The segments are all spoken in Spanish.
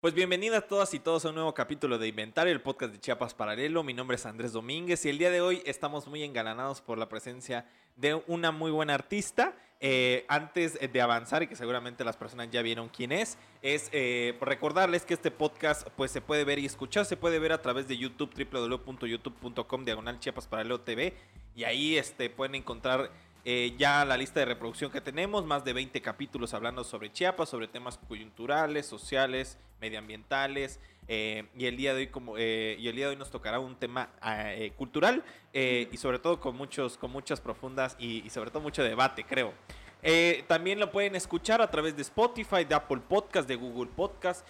Pues bienvenidas todas y todos a un nuevo capítulo de Inventario, el podcast de Chiapas Paralelo. Mi nombre es Andrés Domínguez y el día de hoy estamos muy engalanados por la presencia de una muy buena artista. Eh, antes de avanzar y que seguramente las personas ya vieron quién es, es eh, recordarles que este podcast pues se puede ver y escuchar, se puede ver a través de YouTube, www.youtube.com diagonal Chiapas Paralelo TV y ahí este, pueden encontrar eh, ya la lista de reproducción que tenemos, más de 20 capítulos hablando sobre Chiapas, sobre temas coyunturales, sociales, medioambientales. Eh, y, el día de hoy como, eh, y el día de hoy nos tocará un tema ah, cultural y sobre todo con, muchos, con muchas profundas y, sobre todo mucho debate, creo. también lo pueden escuchar a través de Spotify, de Apple Podcast, de Google Podcast.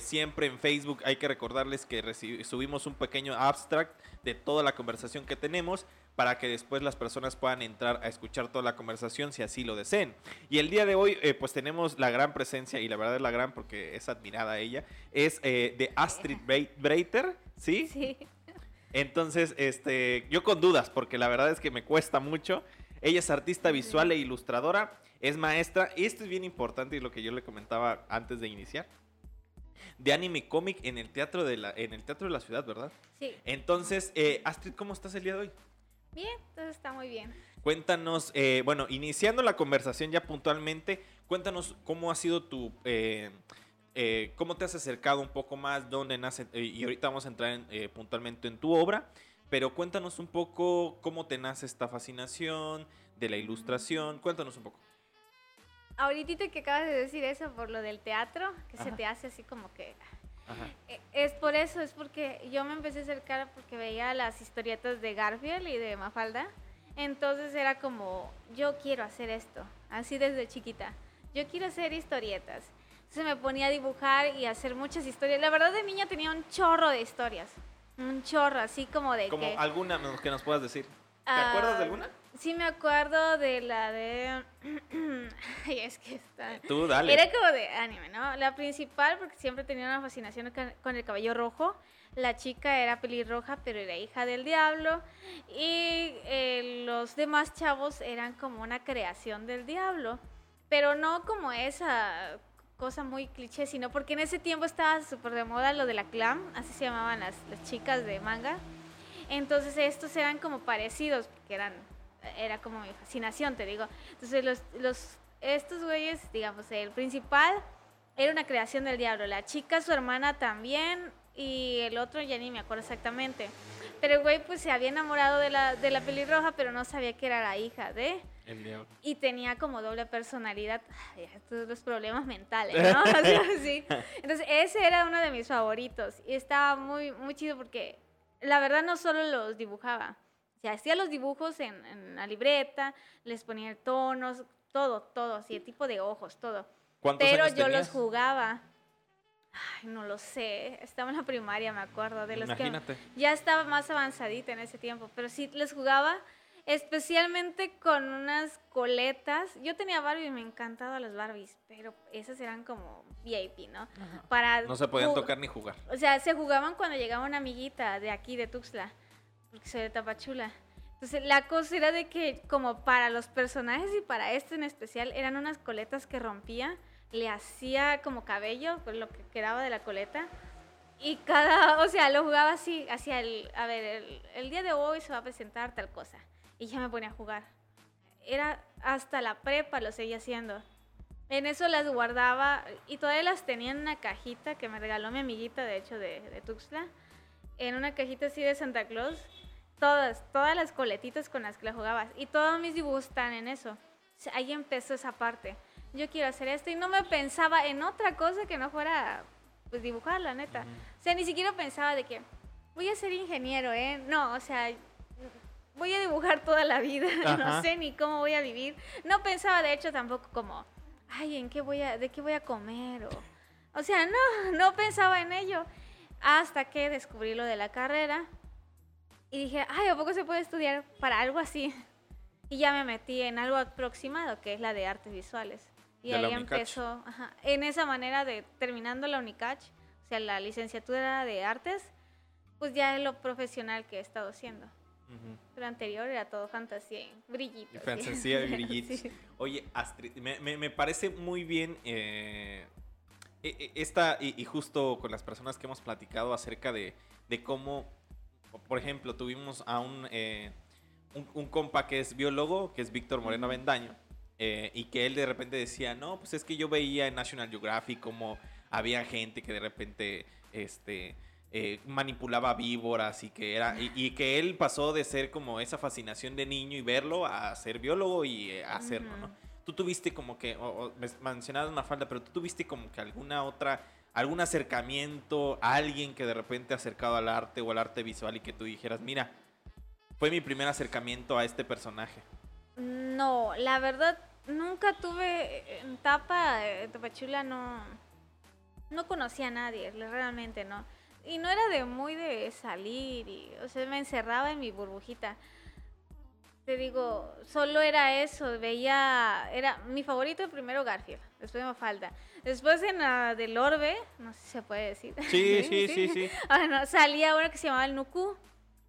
siempre en Facebook hay que recordarles que subimos un pequeño abstract de toda la conversación que tenemos para que después las personas puedan entrar a escuchar toda la conversación si así lo deseen. Y el día de hoy, eh, pues tenemos la gran presencia, y la verdad es la gran porque es admirada ella, es eh, de Astrid Breiter, ¿sí? Sí. Entonces, este, yo con dudas, porque la verdad es que me cuesta mucho. Ella es artista visual e ilustradora, es maestra, y esto es bien importante y lo que yo le comentaba antes de iniciar de anime cómic en el teatro de la en el teatro de la ciudad, ¿verdad? Sí. Entonces, eh, Astrid, ¿cómo estás el día de hoy? Bien, todo está muy bien. Cuéntanos, eh, bueno, iniciando la conversación ya puntualmente, cuéntanos cómo ha sido tu, eh, eh, cómo te has acercado un poco más, dónde nace, y ahorita vamos a entrar puntualmente en tu obra, pero cuéntanos un poco cómo te nace esta fascinación de la ilustración, cuéntanos un poco. Ahorita que acabas de decir eso por lo del teatro, que se te hace así como que e, es por eso, es porque yo me empecé a acercar porque veía las historietas de Garfield y de Mafalda. Entonces era como, yo quiero hacer esto, así desde chiquita. Yo quiero hacer historietas. Entonces me ponía a dibujar y hacer muchas historias. La verdad de niña tenía un chorro de historias. Un chorro, así como de como que... alguna que nos puedas decir. ¿Te acuerdas de alguna? Sí, me acuerdo de la de. Ay, es que está. Tú, dale. Era como de anime, ¿no? La principal, porque siempre tenía una fascinación con el cabello rojo. La chica era pelirroja, pero era hija del diablo. Y eh, los demás chavos eran como una creación del diablo. Pero no como esa cosa muy cliché, sino porque en ese tiempo estaba súper de moda lo de la clam, así se llamaban las, las chicas de manga. Entonces estos eran como parecidos, porque eran era como mi fascinación, te digo. Entonces, los, los, estos güeyes, digamos, el principal era una creación del diablo. La chica, su hermana también, y el otro ya ni me acuerdo exactamente. Pero el güey, pues se había enamorado de la, de la pelirroja, pero no sabía que era la hija de. El diablo. Y tenía como doble personalidad. Estos los problemas mentales, ¿no? sí. Entonces, ese era uno de mis favoritos. Y estaba muy, muy chido porque la verdad no solo los dibujaba se hacía los dibujos en, la libreta, les ponía tonos, todo, todo, así, el tipo de ojos, todo. Pero yo los jugaba. Ay, no lo sé. Estaba en la primaria, me acuerdo. De los Imagínate. que ya estaba más avanzadita en ese tiempo. Pero sí les jugaba especialmente con unas coletas. Yo tenía Barbie y me encantaban las Barbies, pero esas eran como VIP, ¿no? Para no se podían tocar ni jugar. O sea, se jugaban cuando llegaba una amiguita de aquí, de Tuxtla porque soy de Tapachula. Entonces, la cosa era de que, como para los personajes y para este en especial, eran unas coletas que rompía, le hacía como cabello, con lo que quedaba de la coleta. Y cada, o sea, lo jugaba así, hacia el, a ver, el, día de hoy se va a presentar tal cosa. Y ya me ponía a jugar. Era hasta la prepa lo seguía haciendo. En eso las guardaba y todavía las tenía en una cajita que me regaló mi amiguita, de hecho, de, de Tuxtla. En una cajita así de Santa Claus Todas, todas las coletitas con las que la jugabas. Y todos mis dibujos están en eso. ahí empezó esa parte. Yo quiero hacer esto y no me pensaba en otra cosa que no fuera pues dibujar, la neta. O sea, ni siquiera pensaba de que voy a ser ingeniero, ¿eh? No, o sea, voy a dibujar toda la vida, no sé ni cómo voy a vivir. No pensaba de hecho tampoco como, ay, ¿en qué voy a de qué voy a comer o o sea, no, no pensaba en ello hasta que descubrí lo de la carrera y dije, ay, ¿a poco se puede estudiar para algo así? Y ya me metí en algo aproximado, que es la de artes visuales. Y ahí empezó, en esa manera de terminando la UNICACH, o sea, la licenciatura de artes, pues ya lo profesional que he estado haciendo. Pero anterior era todo fantasía y brillitos. Y fantasía y brillitos. Sí. Oye, Astrid, me, me- me parece muy bien eh, esta, y, y justo con las personas que hemos platicado acerca de, de cómo, por ejemplo, tuvimos a un, eh, un, un compa que es biólogo, que es Víctor Moreno Ujú. Avendaño, eh, y que él de repente decía, no, pues es que yo veía en National Geographic como había gente que de repente, este... eh, manipulaba víboras y que era y, y que él pasó de ser como esa fascinación de niño y verlo a ser biólogo y eh, a hacerlo, ¿no? Tú tuviste como que, o, o me mencionabas una falda, pero tú tuviste como que alguna otra, algún acercamiento, a alguien que de repente acercado al arte o al arte visual y que tú dijeras, mira, fue mi primer acercamiento a este personaje. No, la verdad, nunca tuve en Tapa, Tapachula, no, no conocía a nadie, realmente no. Y no era de muy de salir, y, o sea, me encerraba en mi burbujita. Te digo, solo era eso, veía, era mi favorito primero Garfield, después Mafalda, después en la del Orbe, no sé si se puede decir. Sí, sí, sí, sí. Ah, no, salía uno que se llamaba el Nuku,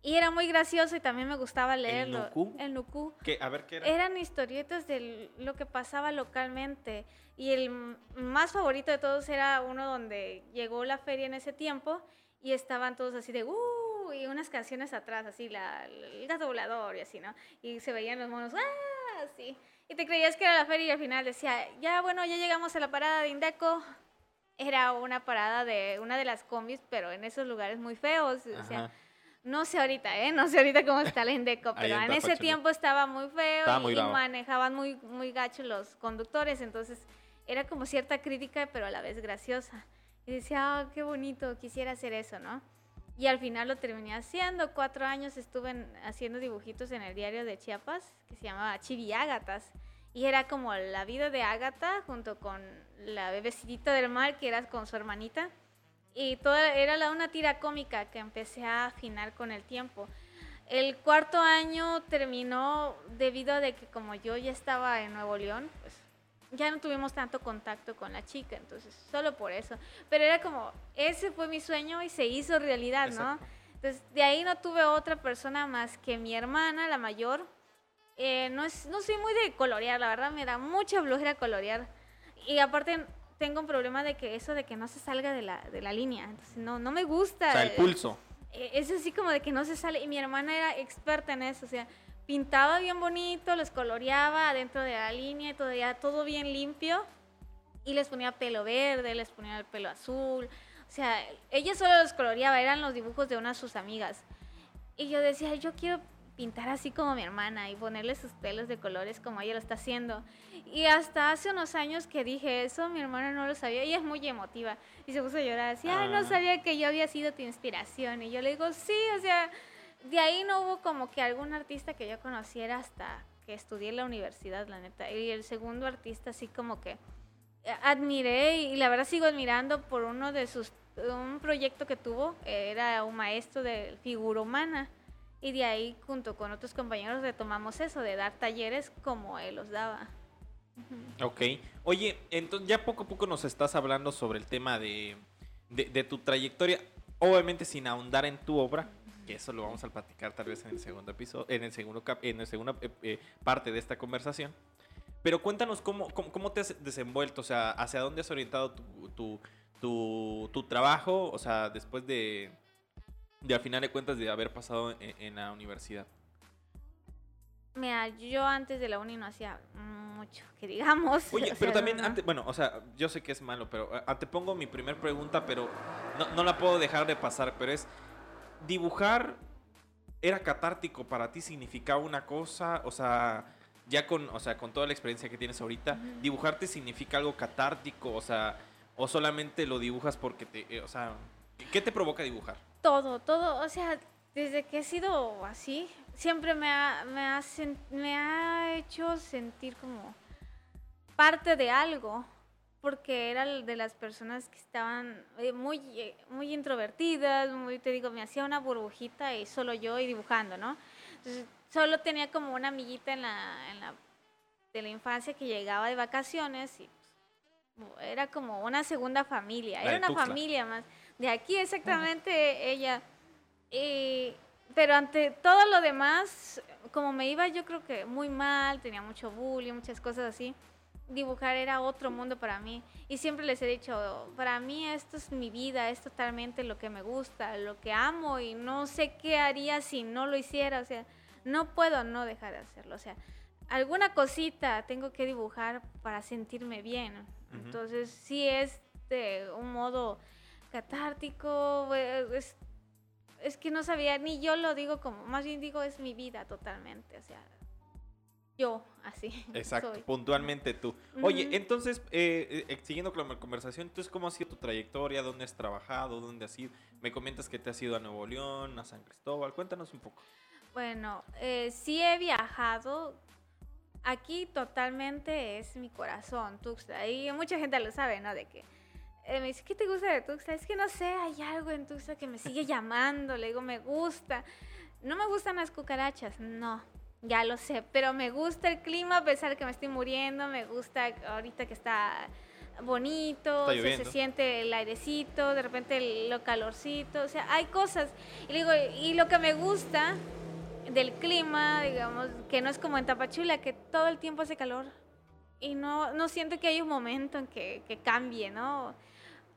y era muy gracioso y también me gustaba leerlo. Nuku? El Nuku. ¿Qué? A ver, ¿qué era? Eran historietas de lo que pasaba localmente. Y el más favorito de todos era uno donde llegó la feria en ese tiempo y estaban todos así de ¡uh! Y unas canciones atrás, así, la, el gato volador y así, ¿no? Y se veían los monos ¡ah! Así. Y te creías que era la feria y al final decía, ya bueno, ya llegamos a la parada de Indeco. Era una parada de una de las combis, pero en esos lugares muy feos. O sea, no sé ahorita, ¿eh? No sé ahorita cómo está el Indeco, pero en en ese tiempo estaba muy feo Estaba y, muy y bravo. manejaban muy, muy gacho los conductores, entonces era como cierta crítica, pero a la vez graciosa. Y decía, ah, qué bonito, quisiera hacer eso, ¿no? Y al final lo terminé haciendo. Cuatro años estuve en- haciendo dibujitos en el diario de Chiapas, que se llamaba Chibi Ágatas. Y era como la vida de Ágata junto con la bebecita del mar, que era con su hermanita. Y toda, era la, una tira cómica que empecé a afinar con el tiempo. El cuarto año terminó debido a de que como yo ya estaba en Nuevo León, pues ya no tuvimos tanto contacto con la chica, entonces solo por eso. Pero era como, ese fue mi sueño y se hizo realidad, ¿no? Exacto. Entonces de ahí no tuve otra persona más que mi hermana, la mayor. Eh, no, es, no soy muy de colorear, la verdad me da mucha flojera colorear. Y aparte tengo un problema de que eso de que no se salga de la, de la línea, entonces no, no me gusta. O sea, el pulso. eh, es así como de que no se sale. Y mi hermana era experta en eso, o sea, pintaba bien bonito, los coloreaba adentro de la línea y todo, ya todo bien limpio. Y les ponía pelo verde, les ponía el pelo azul. O sea, ella solo los coloreaba, eran los dibujos de una de sus amigas. Y yo decía, yo quiero pintar así como mi hermana y ponerle sus pelos de colores como ella lo está haciendo. Y hasta hace unos años que dije eso, mi hermana no lo sabía. Ella es muy emotiva y se puso a llorar así, ay, no Ah. sabía que yo había sido tu inspiración. Y yo le digo, sí, o sea, de ahí no hubo como que algún artista que yo conociera hasta que estudié en la universidad, la neta. Y el segundo artista así como que eh, admiré y la verdad sigo admirando por uno de sus, un proyecto que tuvo, eh, era un maestro de figura humana. Y de ahí, junto con otros compañeros, retomamos eso, de dar talleres como él los daba. Ok. Oye, entonces ya poco a poco nos estás hablando sobre el tema de, de tu trayectoria. Obviamente sin ahondar en tu obra, que eso lo vamos a platicar tal vez en el segundo episodio, en el segundo cap- en la segunda eh, eh, parte de esta conversación. Pero cuéntanos cómo, cómo, cómo te has desenvuelto, o sea, hacia dónde has orientado tu, tu, tu, tu trabajo, o sea, después de, de al final de cuentas de haber pasado en, en la universidad. Mira, yo antes de la uni no hacía mucho, que digamos. Oye, o pero sea, también, no. ante- bueno, o sea, yo sé que es malo, pero antepongo mi primer pregunta, pero no, no la puedo dejar de pasar, pero es, ¿dibujar era catártico para ti? ¿Significaba una cosa? O sea, ya con, o sea, con toda la experiencia que tienes ahorita. ¿dibujarte significa algo catártico? O sea, o solamente lo dibujas porque te, eh, o sea, ¿qué te provoca dibujar? Todo, todo, o sea, desde que he sido así, siempre me ha, me ha, me ha hecho sentir como parte de algo, porque era de las personas que estaban eh, muy, eh, muy introvertidas, muy, te digo, me hacía una burbujita y solo yo y dibujando, ¿no? Entonces, solo tenía como una amiguita en la, en la, de la infancia que llegaba de vacaciones y pues, era como una segunda familia, era una Tuxtla. familia más. De aquí exactamente ella Y, pero ante todo lo demás, como me iba yo creo que muy mal, tenía mucho bullying, muchas cosas así, dibujar era otro mundo para mí. Y siempre les he dicho, para mí esto es mi vida, es totalmente lo que me gusta, lo que amo y no sé qué haría si no lo hiciera. O sea, no puedo no dejar de hacerlo. O sea, alguna cosita tengo que dibujar para sentirme bien. Entonces, sí es de un modo catártico, eh, es, es que no sabía, ni yo lo digo como, más bien digo, es mi vida totalmente. O sea, yo, así. Exacto, puntualmente tú. Oye, entonces, eh, eh, siguiendo con la conversación, entonces, ¿cómo ha sido tu trayectoria? ¿Dónde has trabajado? ¿Dónde has ido? Me comentas que te has ido a Nuevo León, a San Cristóbal. Cuéntanos un poco. Bueno, eh, sí he viajado. Aquí totalmente es mi corazón, Tuxtla. Y mucha gente lo sabe, ¿no? De que me dice, ¿qué te gusta de Tuxtla? Es que no sé, hay algo en Tuxtla que me sigue llamando. Le digo, me gusta. No me gustan las cucarachas, no ya lo sé, pero me gusta el clima a pesar de que me estoy muriendo, me gusta ahorita que está bonito, se, siente el airecito, de repente lo calorcito, o sea, hay cosas. Y, digo, y lo que me gusta del clima, digamos, que no es como en Tapachula, que todo el tiempo hace calor y no, no siento que hay un momento en que, que cambie, ¿no?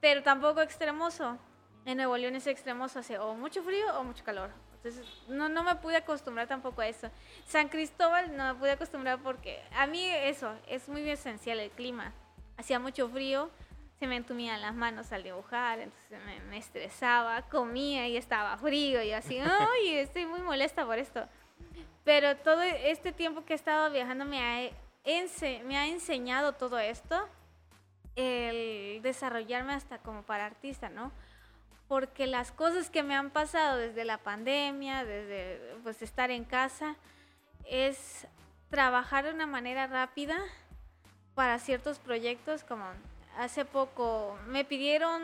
Pero tampoco extremoso. En Nuevo León es extremoso, hace o mucho frío o mucho calor. Entonces, no, no me pude acostumbrar tampoco a eso. San Cristóbal no me pude acostumbrar porque a mí eso es muy esencial el clima. Hacía mucho frío, se me entumían las manos al dibujar, entonces me, estresaba, comía y estaba frío y así, ay, estoy muy molesta por esto. Pero todo este tiempo que he estado viajando me ha, me ha enseñado todo esto, el desarrollarme hasta como para artista, ¿no? Porque las cosas que me han pasado desde la pandemia, desde pues estar en casa, es trabajar de una manera rápida para ciertos proyectos, como hace poco me pidieron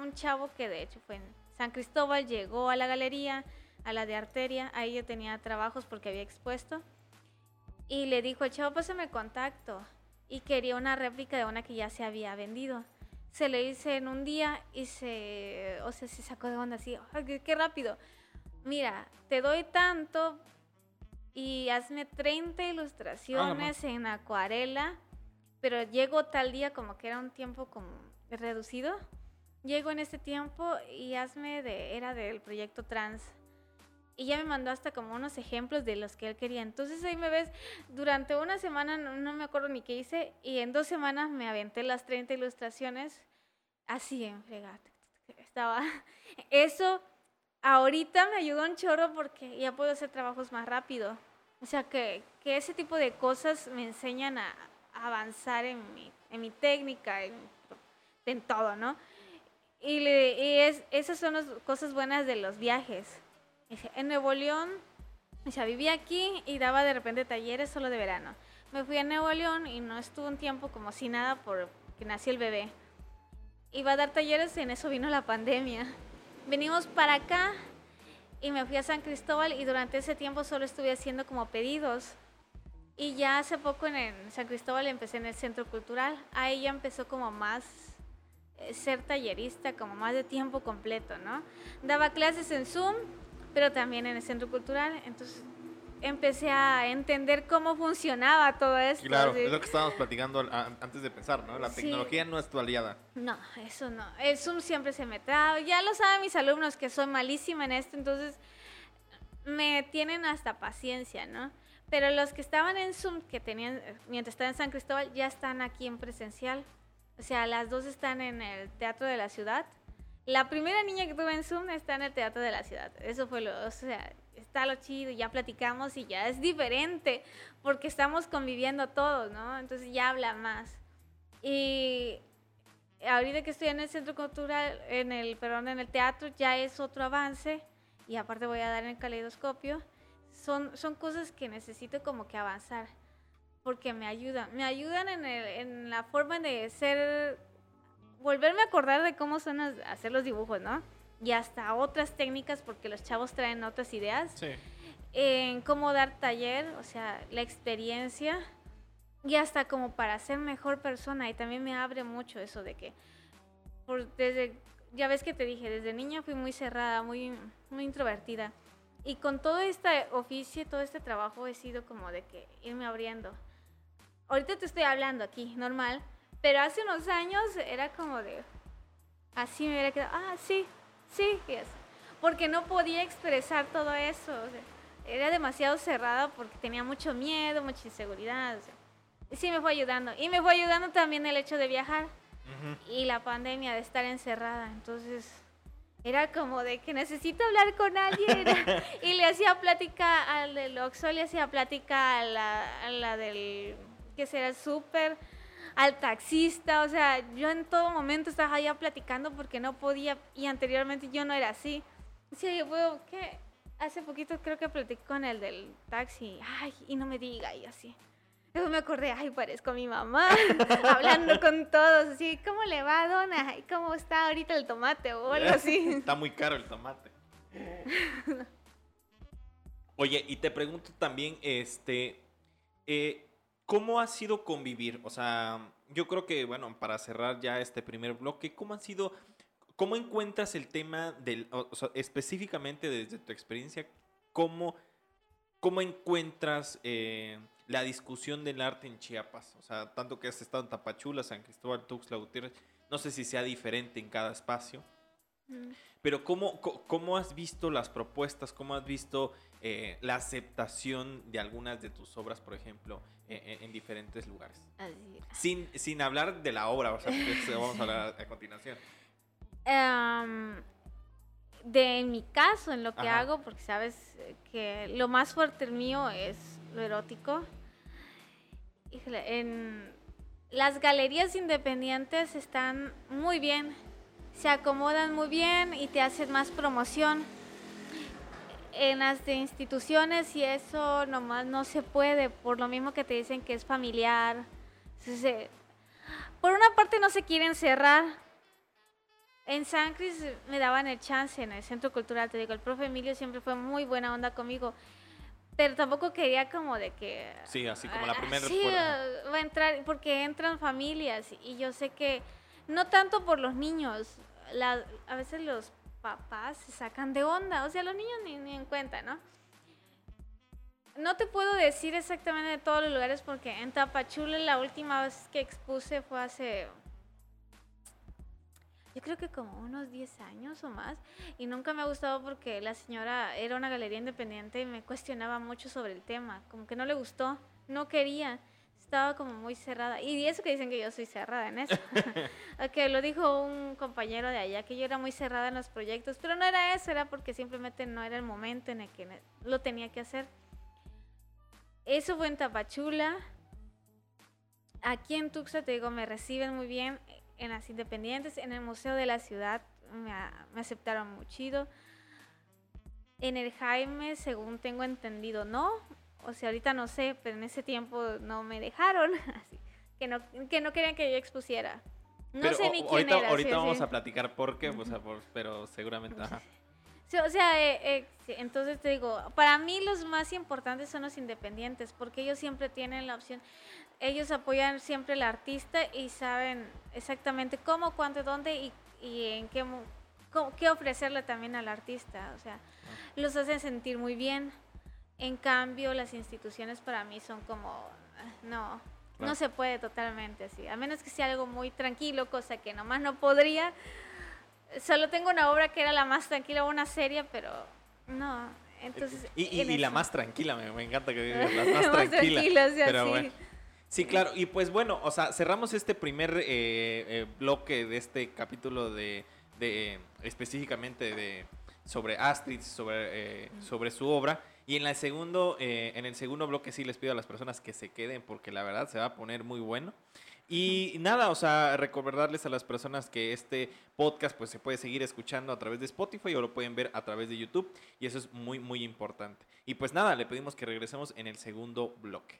un, chavo que de hecho fue en San Cristóbal, llegó a la galería, a la de Arteria, ahí yo tenía trabajos porque había expuesto, y le dijo, chavo, pásame contacto, y quería una réplica de una que ya se había vendido se le hice en un día y se, o sea, se sacó de onda así, qué, rápido. Mira, te doy tanto y hazme 30 ilustraciones en acuarela, pero llego tal día como que era un tiempo como reducido. Llego en este tiempo y hazme de, era del proyecto trans y ya me mandó hasta como unos ejemplos de los que él quería. Entonces ahí me ves, durante una semana no, me acuerdo ni qué hice y en dos semanas me aventé las 30 ilustraciones así en fregate. Estaba eso ahorita me ayudó un chorro porque ya puedo hacer trabajos más rápido. O sea que, que ese tipo de cosas me enseñan a, avanzar en mi, en mi técnica, en, en todo, ¿no? Y, le, y es, esas son las cosas buenas de los viajes en Nuevo León, o sea, vivía aquí y daba de repente talleres solo de verano. Me fui a Nuevo León y no estuve un tiempo como si nada porque nació el bebé. Iba a dar talleres y en eso vino la pandemia. Venimos para acá y me fui a San Cristóbal y durante ese tiempo solo estuve haciendo como pedidos. Y ya hace poco en San Cristóbal empecé en el centro cultural. Ahí ya empezó como más eh, ser tallerista, como más de tiempo completo, ¿no? Daba clases en Zoom pero también en el centro cultural. Entonces empecé a entender cómo funcionaba todo esto. Claro, es lo que estábamos platicando antes de empezar, ¿no? La tecnología no es tu aliada. No, eso no. El Zoom siempre se me trae. Ya lo saben mis alumnos que soy malísima en esto, entonces me tienen hasta paciencia, ¿no? Pero los que estaban en Zoom, que tenían, mientras estaba en San Cristóbal, ya están aquí en presencial. O sea, las dos están en el Teatro de la Ciudad la primera niña que tuve en Zoom está en el Teatro de la Ciudad. Eso fue lo, o sea, está lo chido, ya platicamos y ya es diferente porque estamos conviviendo todos, ¿no? Entonces ya habla más. Y ahorita que estoy en el centro cultural, en el, perdón, en el teatro, ya es otro avance y aparte voy a dar el caleidoscopio. Son, son cosas que necesito como que avanzar porque me ayudan. Me ayudan en, el, en la forma de ser volverme a acordar de cómo son hacer los dibujos, ¿no? Y hasta otras técnicas, porque los chavos traen otras ideas. Sí. En cómo dar taller, o sea, la experiencia. Y hasta como para ser mejor persona. Y también me abre mucho eso de que, por, desde ya ves que te dije, desde niña fui muy cerrada, muy, muy introvertida. Y con todo este oficio, todo este trabajo, he sido como de que irme abriendo. Ahorita te estoy hablando aquí, normal, pero hace unos años era como de, así me hubiera quedado, ah, sí, sí, yes. porque no podía expresar todo eso. o sea, era demasiado cerrada porque tenía mucho miedo, mucha inseguridad. o sea, y sí me fue ayudando. Y me fue ayudando también el hecho de viajar Ujú. y la pandemia de estar encerrada. Entonces era como de que necesito hablar con alguien. y le hacía plática al del Oxxo, le hacía plática a la, a la del, que será el súper, al taxista. O sea, yo en todo momento estaba allá platicando porque no podía y anteriormente yo no era así. Sí, yo puedo, ¿qué? Hace poquito creo que platiqué con el del taxi. Ay, y no me diga, y así. Luego me acordé, ay, parezco a mi mamá, hablando con todos, así, ¿cómo le va, dona? ¿Cómo está ahorita el tomate o algo así? Está muy caro el tomate. Oye, y te pregunto también, este, eh, ¿cómo ha sido convivir? O sea, yo creo que, bueno, para cerrar ya este primer bloque, ¿cómo han sido, cómo encuentras el tema del, o sea, específicamente desde tu experiencia, cómo, cómo encuentras eh, la discusión del arte en Chiapas? O sea, tanto que has estado en Tapachula, San Cristóbal, Tuxtla Gutiérrez, no sé si sea diferente en cada espacio. Mm. Pero ¿cómo, cómo has visto las propuestas? ¿Cómo has visto eh, la aceptación de algunas de tus obras, por ejemplo, en diferentes lugares? Así. Sin, sin hablar de la obra, o sea, vamos a hablar a continuación. Em, de en mi caso, en lo que Ajá. hago, porque sabes que lo más fuerte mío es lo erótico. Híjole, en las galerías independientes están muy bien, se acomodan muy bien y te hacen más promoción. En las de instituciones y eso nomás no se puede, por lo mismo que te dicen que es familiar. Entonces, por una parte no se quieren cerrar, en San Cris me daban el chance en el centro cultural, te digo, el profe Emilio siempre fue muy buena onda conmigo, pero tampoco quería como de que... Sí, así como la ah, primera Sí, va a entrar, porque entran familias y yo sé que no tanto por los niños, la- a veces los papás se sacan de onda, o sea, los niños ni, ni en cuenta, ¿no? No te puedo decir exactamente de todos los lugares porque en Tapachula la última vez que expuse fue hace yo creo que como unos 10 años o más. Y nunca me ha gustado porque la señora era una galería independiente y me cuestionaba mucho sobre el tema. Como que no le gustó, no quería. Estaba como muy cerrada. Y eso que dicen que yo soy cerrada en eso. que lo dijo un compañero de allá, que yo era muy cerrada en los proyectos. Pero no era eso, era porque simplemente no era el momento en el que lo tenía que hacer. Eso fue en Tapachula. Aquí en Tuxtla, te digo, me reciben muy bien en las independientes, en el Museo de la Ciudad me, me aceptaron muy chido. En el Jaime, según tengo entendido, no. O sea, ahorita no sé, pero en ese tiempo no me dejaron. Así, que, no, que no querían que yo expusiera. No Pero sé o- ni quién ahorita, era. ahorita sí, vamos sí. a platicar por qué, o sea, por- pero seguramente, ajá. Sí, o sea, eh, eh, entonces te digo, para mí los más importantes son los independientes, porque ellos siempre tienen la opción, ellos apoyan siempre al artista y saben exactamente cómo, cuánto, dónde y, y en qué, mo- cómo- qué ofrecerle también al artista. O sea, los hacen sentir muy bien. En cambio, las instituciones para mí son como, ah, no, no se puede totalmente así, a menos que sea algo muy tranquilo, cosa que nomás no podría. Solo tengo una obra que era la más tranquila, una serie, pero no. Entonces, Y, y- en y la más tranquila, me, me encanta que digas, la más Más tranquila. tranquila, o sea, pero sí. bueno. Sí, claro. Y pues bueno, o sea, cerramos este primer eh, eh, bloque de este capítulo de, de, eh, específicamente de sobre Astrid, sobre, eh, sobre su obra. Y en, la segundo, eh, en el segundo bloque sí les pido a las personas que se queden porque la verdad se va a poner muy bueno. Y nada, o sea, recordarles a las personas que este podcast pues se puede seguir escuchando a través de Spotify o lo pueden ver a través de YouTube y eso es muy muy importante. Y pues nada, le pedimos que regresemos en el segundo bloque.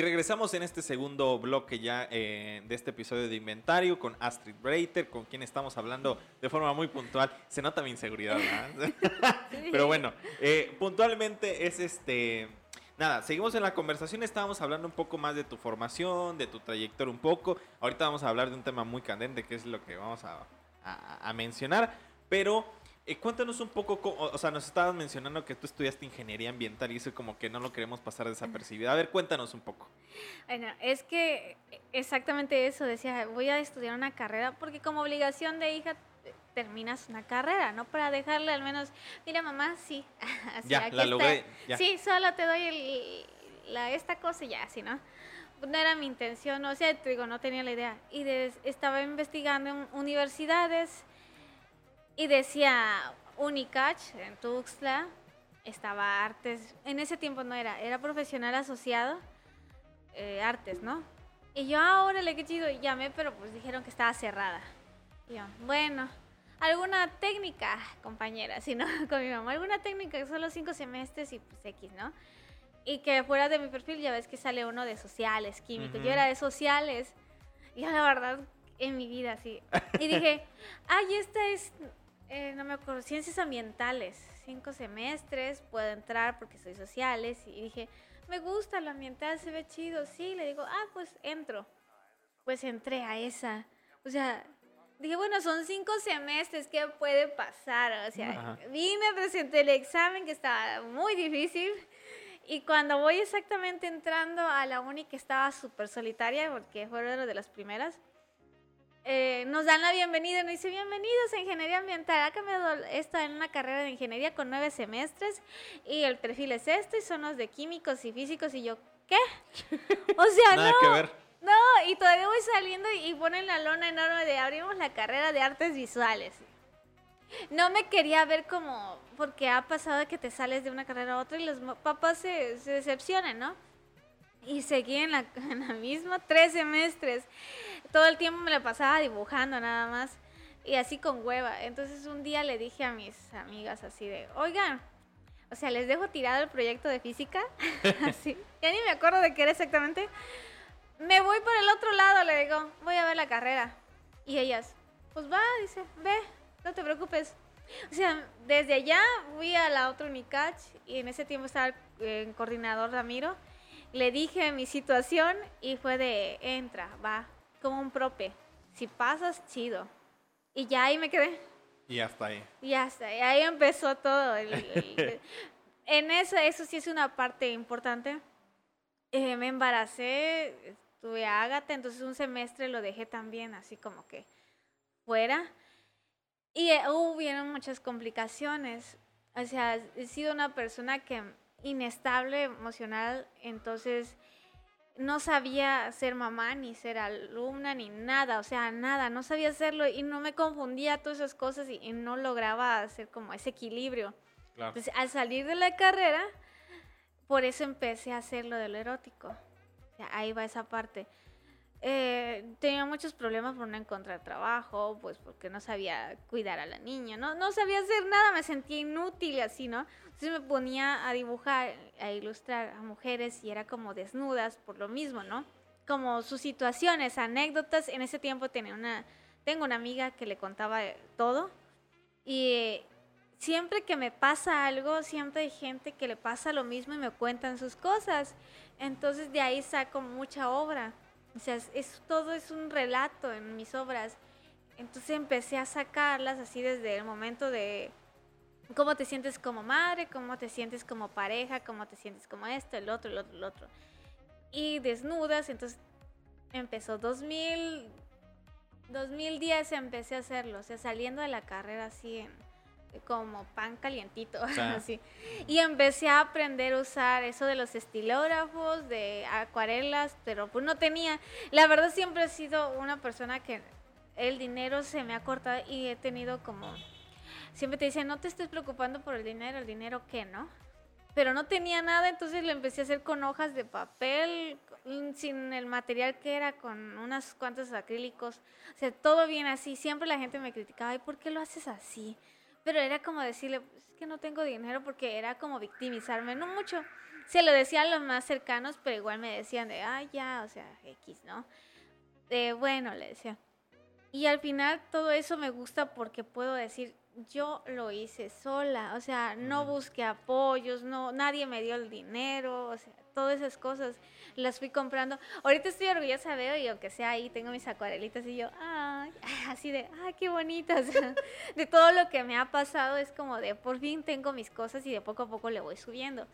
Y regresamos en este segundo bloque ya eh, de este episodio de Inventario con Astrid Breiter, con quien estamos hablando de forma muy puntual. Se nota mi inseguridad, ¿verdad? Pero bueno, eh, puntualmente es este... Nada, seguimos en la conversación, estábamos hablando un poco más de tu formación, de tu trayectoria un poco. Ahorita vamos a hablar de un tema muy candente, que es lo que vamos a, a- a mencionar. Pero eh, cuéntanos un poco, co- o sea, nos estabas mencionando que tú estudiaste ingeniería ambiental y eso como que no lo queremos pasar desapercibido. A ver, cuéntanos un poco. Bueno, es que exactamente eso, decía, voy a estudiar una carrera, porque como obligación de hija eh, terminas una carrera, ¿no? Para dejarle al menos, mira mamá, sí, así, Ya, aquí la está. logré, ya. Sí, solo te doy el- la, esta cosa y ya, así, ¿no? No era mi intención, o sea, te digo, no tenía la idea. Y estaba investigando en universidades y decía Unicach en Tuxtla, estaba Artes, en ese tiempo no era, era profesional asociado, eh, Artes, ¿no? Y yo, ahora le qué chido, llamé, pero pues dijeron que estaba cerrada. Y yo, bueno, alguna técnica, compañera, si no, con mi mamá, alguna técnica, solo cinco semestres y pues X, ¿no? Y que fuera de mi perfil ya ves que sale uno de sociales, químicos. Ujú. Yo era de sociales. Y yo la verdad, en mi vida, sí. Y dije, ay, esta es, eh, no me acuerdo, ciencias ambientales. Cinco semestres, puedo entrar porque soy sociales. Y dije, me gusta lo ambiental, se ve chido. Sí, le digo, ah, pues entro. Pues entré a esa. O sea, dije, bueno, son cinco semestres, ¿qué puede pasar? O sea, Ajá. vine, presenté el examen que estaba muy difícil. Y cuando voy exactamente entrando a la uni que estaba súper solitaria, porque fue una de las primeras, eh, nos dan la bienvenida y nos dice, bienvenidos a Ingeniería Ambiental. Ha cambiado esto en una carrera de ingeniería con nueve semestres y el perfil es esto y son los de químicos y físicos. Y yo, ¿qué? O sea, Nada no. que ver. No, y todavía voy saliendo y ponen la lona enorme de abrimos la carrera de artes visuales. No me quería ver como, porque ha pasado que te sales de una carrera a otra y los papás se, se decepcionan, ¿no? Y seguí en la, misma tres semestres. Todo el tiempo me la pasaba dibujando nada más. Y así con hueva. Entonces un día le dije a mis amigas así de, oigan, o sea, les dejo tirado el proyecto de física. así. Ya ni me acuerdo de qué era exactamente. Me voy por el otro lado, le digo, voy a ver la carrera. Y ellas, pues va, dice, ve, no te preocupes. O sea, desde allá fui a la otra Unicach y en ese tiempo estaba el eh, coordinador Ramiro. Le dije mi situación y fue de, entra, va, como un prope. Si pasas, chido. Y ya ahí me quedé. Y hasta ahí. Y hasta y ahí empezó todo. el- el- en eso, eso sí es una parte importante. Eh, me embaracé, tuve a Ágata, entonces un semestre lo dejé también así como que fuera. Y eh, hubieron muchas complicaciones. O sea, he sido una persona que inestable emocional, entonces no sabía ser mamá, ni ser alumna, ni nada, o sea, nada, no sabía hacerlo y no me confundía todas esas cosas y, y no lograba hacer como ese equilibrio. Claro. Entonces, al salir de la carrera, por eso empecé a hacer lo de lo erótico. O sea, ahí va esa parte. Eh, tenía muchos problemas por no encontrar trabajo, pues porque no sabía cuidar a la niña, no, no sabía hacer nada, me sentía inútil así, ¿no? Entonces me ponía a dibujar, a ilustrar a mujeres y era como desnudas por lo mismo, ¿no? Como sus situaciones, anécdotas. En ese tiempo tenía una, tengo una amiga que le contaba todo y siempre que me pasa algo, siempre hay gente que le pasa lo mismo y me cuentan sus cosas. Entonces de ahí saco mucha obra. O sea, es, todo es un relato en mis obras. Entonces empecé a sacarlas así desde el momento de cómo te sientes como madre, cómo te sientes como pareja, cómo te sientes como esto, el otro, el otro, el otro. Y desnudas, entonces empezó 2000, 2010 empecé a hacerlo, o sea, saliendo de la carrera así en como pan calientito, así. Y empecé a aprender a usar eso de los estilógrafos, de acuarelas, pero pues no tenía. La verdad siempre he sido una persona que el dinero se me ha cortado y he tenido como... Siempre te dicen, no te estés preocupando por el dinero, el dinero qué, ¿no? Pero no tenía nada, entonces lo empecé a hacer con hojas de papel, sin el material que era, con unas cuantos acrílicos. O sea, todo bien así. Siempre la gente me criticaba, ¿y por qué lo haces así? Pero era como decirle, "Pues, es que no tengo dinero porque era como victimizarme, no mucho. Se lo decía a los más cercanos, pero igual me decían de, ah, ya, o sea, X, ¿no? De, bueno, le decía. Y al final todo eso me gusta porque puedo decir, yo lo hice sola, o sea, no busqué apoyos, no, nadie me dio el dinero, o sea, todas esas cosas las fui comprando. Ahorita estoy orgullosa, veo, y aunque sea ahí, tengo mis acuarelitas y yo, ay, así de, ay, qué bonitas. de todo lo que me ha pasado es como de, por fin tengo mis cosas y de poco a poco le voy subiendo.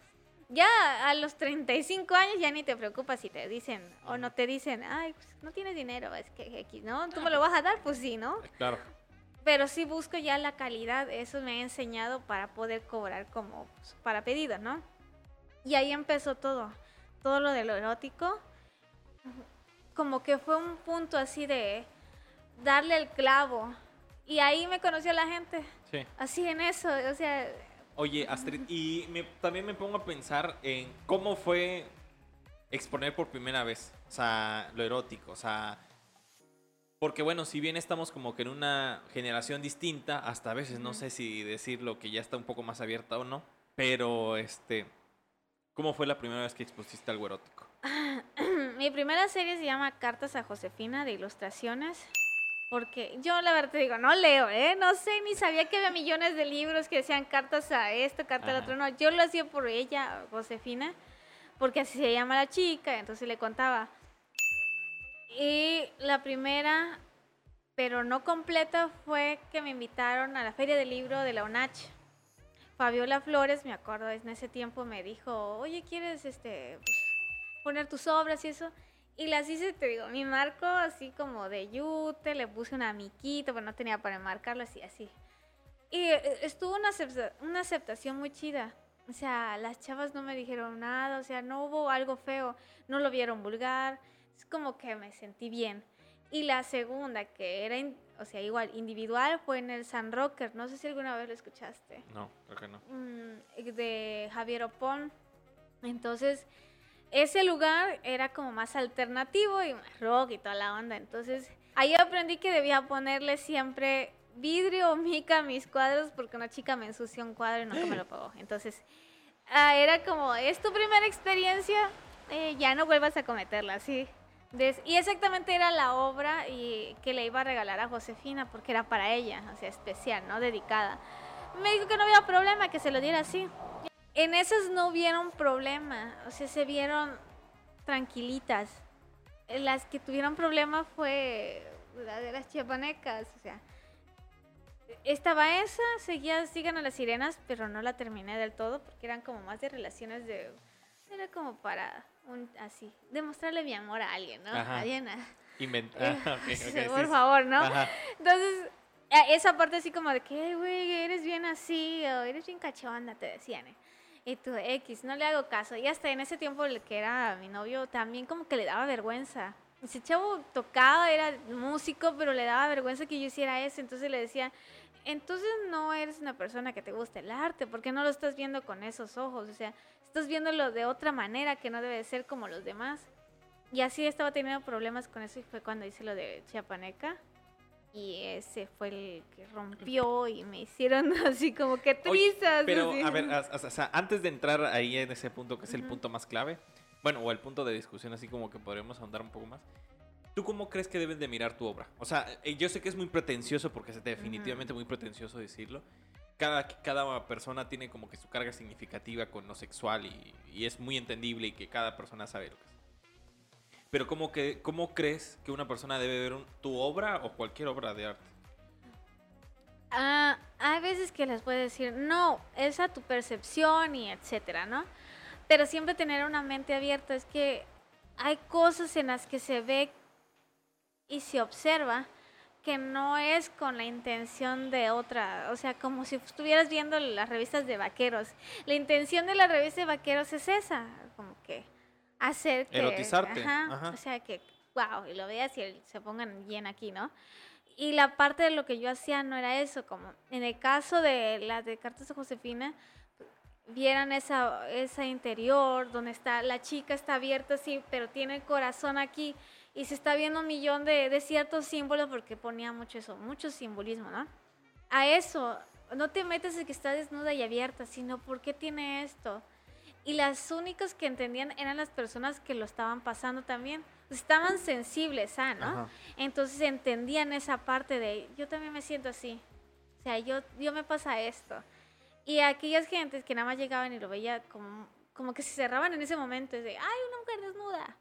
Ya a los 35 años ya ni te preocupas si te dicen o no te dicen, ay, pues no tienes dinero, es que X, ¿no? ¿Tú me lo vas a dar? Pues sí, ¿no? Claro. Pero sí busco ya la calidad, eso me ha enseñado para poder cobrar como pues, para pedido, ¿no? Y ahí empezó todo, todo lo de lo erótico. Como que fue un punto así de darle el clavo. Y ahí me conoció la gente, Sí. así en eso, o sea, Oye, Astrid, y me- también me pongo a pensar en cómo fue exponer por primera vez, o sea, lo erótico, o sea, porque bueno, si bien estamos como que en una generación distinta, hasta a veces no sé si decirlo que ya está un poco más abierta o no, pero este, ¿cómo fue la primera vez que expusiste algo erótico? Mi primera serie se llama Cartas a Josefina de ilustraciones. Porque yo la verdad te digo, no leo, ¿eh? No sé, ni sabía que había millones de libros que decían cartas a esto, cartas al otro. No, yo lo hacía por ella, Josefina, porque así se llama la chica, entonces le contaba. Y la primera, pero no completa, fue que me invitaron a la Feria del Libro de la UNACH. Fabiola Flores, me acuerdo, en ese tiempo me dijo, oye, ¿quieres este, pues, poner tus obras y eso? Y las hice, te digo, mi marco así como de yute, le puse un amiquito, pero no tenía para enmarcarlo así, así. Y eh, estuvo una, una aceptación muy chida. O sea, las chavas no me dijeron nada, o sea, no hubo algo feo, no lo vieron vulgar, es como que me sentí bien. Y la segunda, que era, o sea, igual, individual, fue en el San Rocker, no sé si alguna vez lo escuchaste No, creo que no. mm, de Javier Opón. Entonces, ese lugar era como más alternativo y más rock y toda la onda. Entonces, ahí aprendí que debía ponerle siempre vidrio o mica a mis cuadros porque una chica me ensució un cuadro y nunca me lo pagó. Entonces, ah, era como, es tu primera experiencia, eh, ya no vuelvas a cometerla, sí. Y exactamente era la obra y que le iba a regalar a Josefina porque era para ella, o sea, especial, ¿no? Dedicada. Me dijo que no había problema, que se lo diera así. En esas no vieron problema, o sea, se vieron tranquilitas. Las que tuvieron problema fue la de las chiapanecas, o sea. Estaba esa, seguía Sigan a las sirenas, pero no la terminé del todo porque eran como más de relaciones de... Era como para un así, demostrarle mi amor a alguien, ¿no? Ajá. A Diana. Inventa. Eh, Ah, ok, ok, sí, por sí. favor, ¿no? Ajá. Entonces, esa parte así como de que, güey, eres bien así, o eres bien cachonda, te decían. ¿eh? Y tú, X, no le hago caso. Y hasta en ese tiempo, el que era mi novio, también como que le daba vergüenza. Ese chavo tocaba, era músico, pero le daba vergüenza que yo hiciera eso. Entonces le decía, entonces no eres una persona que te gusta el arte, porque no lo estás viendo con esos ojos. O sea, estás viéndolo de otra manera que no debe de ser como los demás. Y así estaba teniendo problemas con eso y fue cuando hice lo de Chiapaneca. Y ese fue el que rompió y me hicieron así como que Oye, trizas. Pero, así. a ver, o sea, antes de entrar ahí en ese punto, que es el Ujú. punto más clave, bueno, o el punto de discusión, así como que podríamos ahondar un poco más. ¿Tú cómo crees que deben de mirar tu obra? O sea, eh, yo sé que es muy pretencioso, porque es definitivamente muy pretencioso decirlo. Cada, cada persona tiene como que su carga significativa con lo sexual y, y es muy entendible y que cada persona sabe lo que es. Pero ¿cómo, que, ¿cómo crees que una persona debe ver tu obra o cualquier obra de arte? Ah, hay veces que les puede decir, no, es a tu percepción y etcétera, ¿no? Pero siempre tener una mente abierta es que hay cosas en las que se ve y se observa que no es con la intención de otra, o sea, como si estuvieras viendo las revistas de vaqueros. La intención de la revista de vaqueros es esa, como que hacer que... Erotizarte, Ajá, ajá. O sea, que, wow, y lo veas y se pongan bien aquí, ¿no? Y la parte de lo que yo hacía no era eso, como en el caso de la de Cartas de Josefina, vieran esa, esa interior donde está la chica está abierta así, pero tiene el corazón aquí y se está viendo un millón de, de ciertos símbolos porque ponía mucho eso, mucho simbolismo, ¿no? A eso no te metas en que está desnuda y abierta, sino por qué tiene esto. Y las únicas que entendían eran las personas que lo estaban pasando también. Estaban sensibles, ¿ah, no? Ajá. Entonces entendían esa parte de, yo también me siento así. O sea, yo, yo me pasa esto. Y aquellas gentes que nada más llegaban y lo veía como, como que se cerraban en ese momento, es de, ay, una mujer desnuda.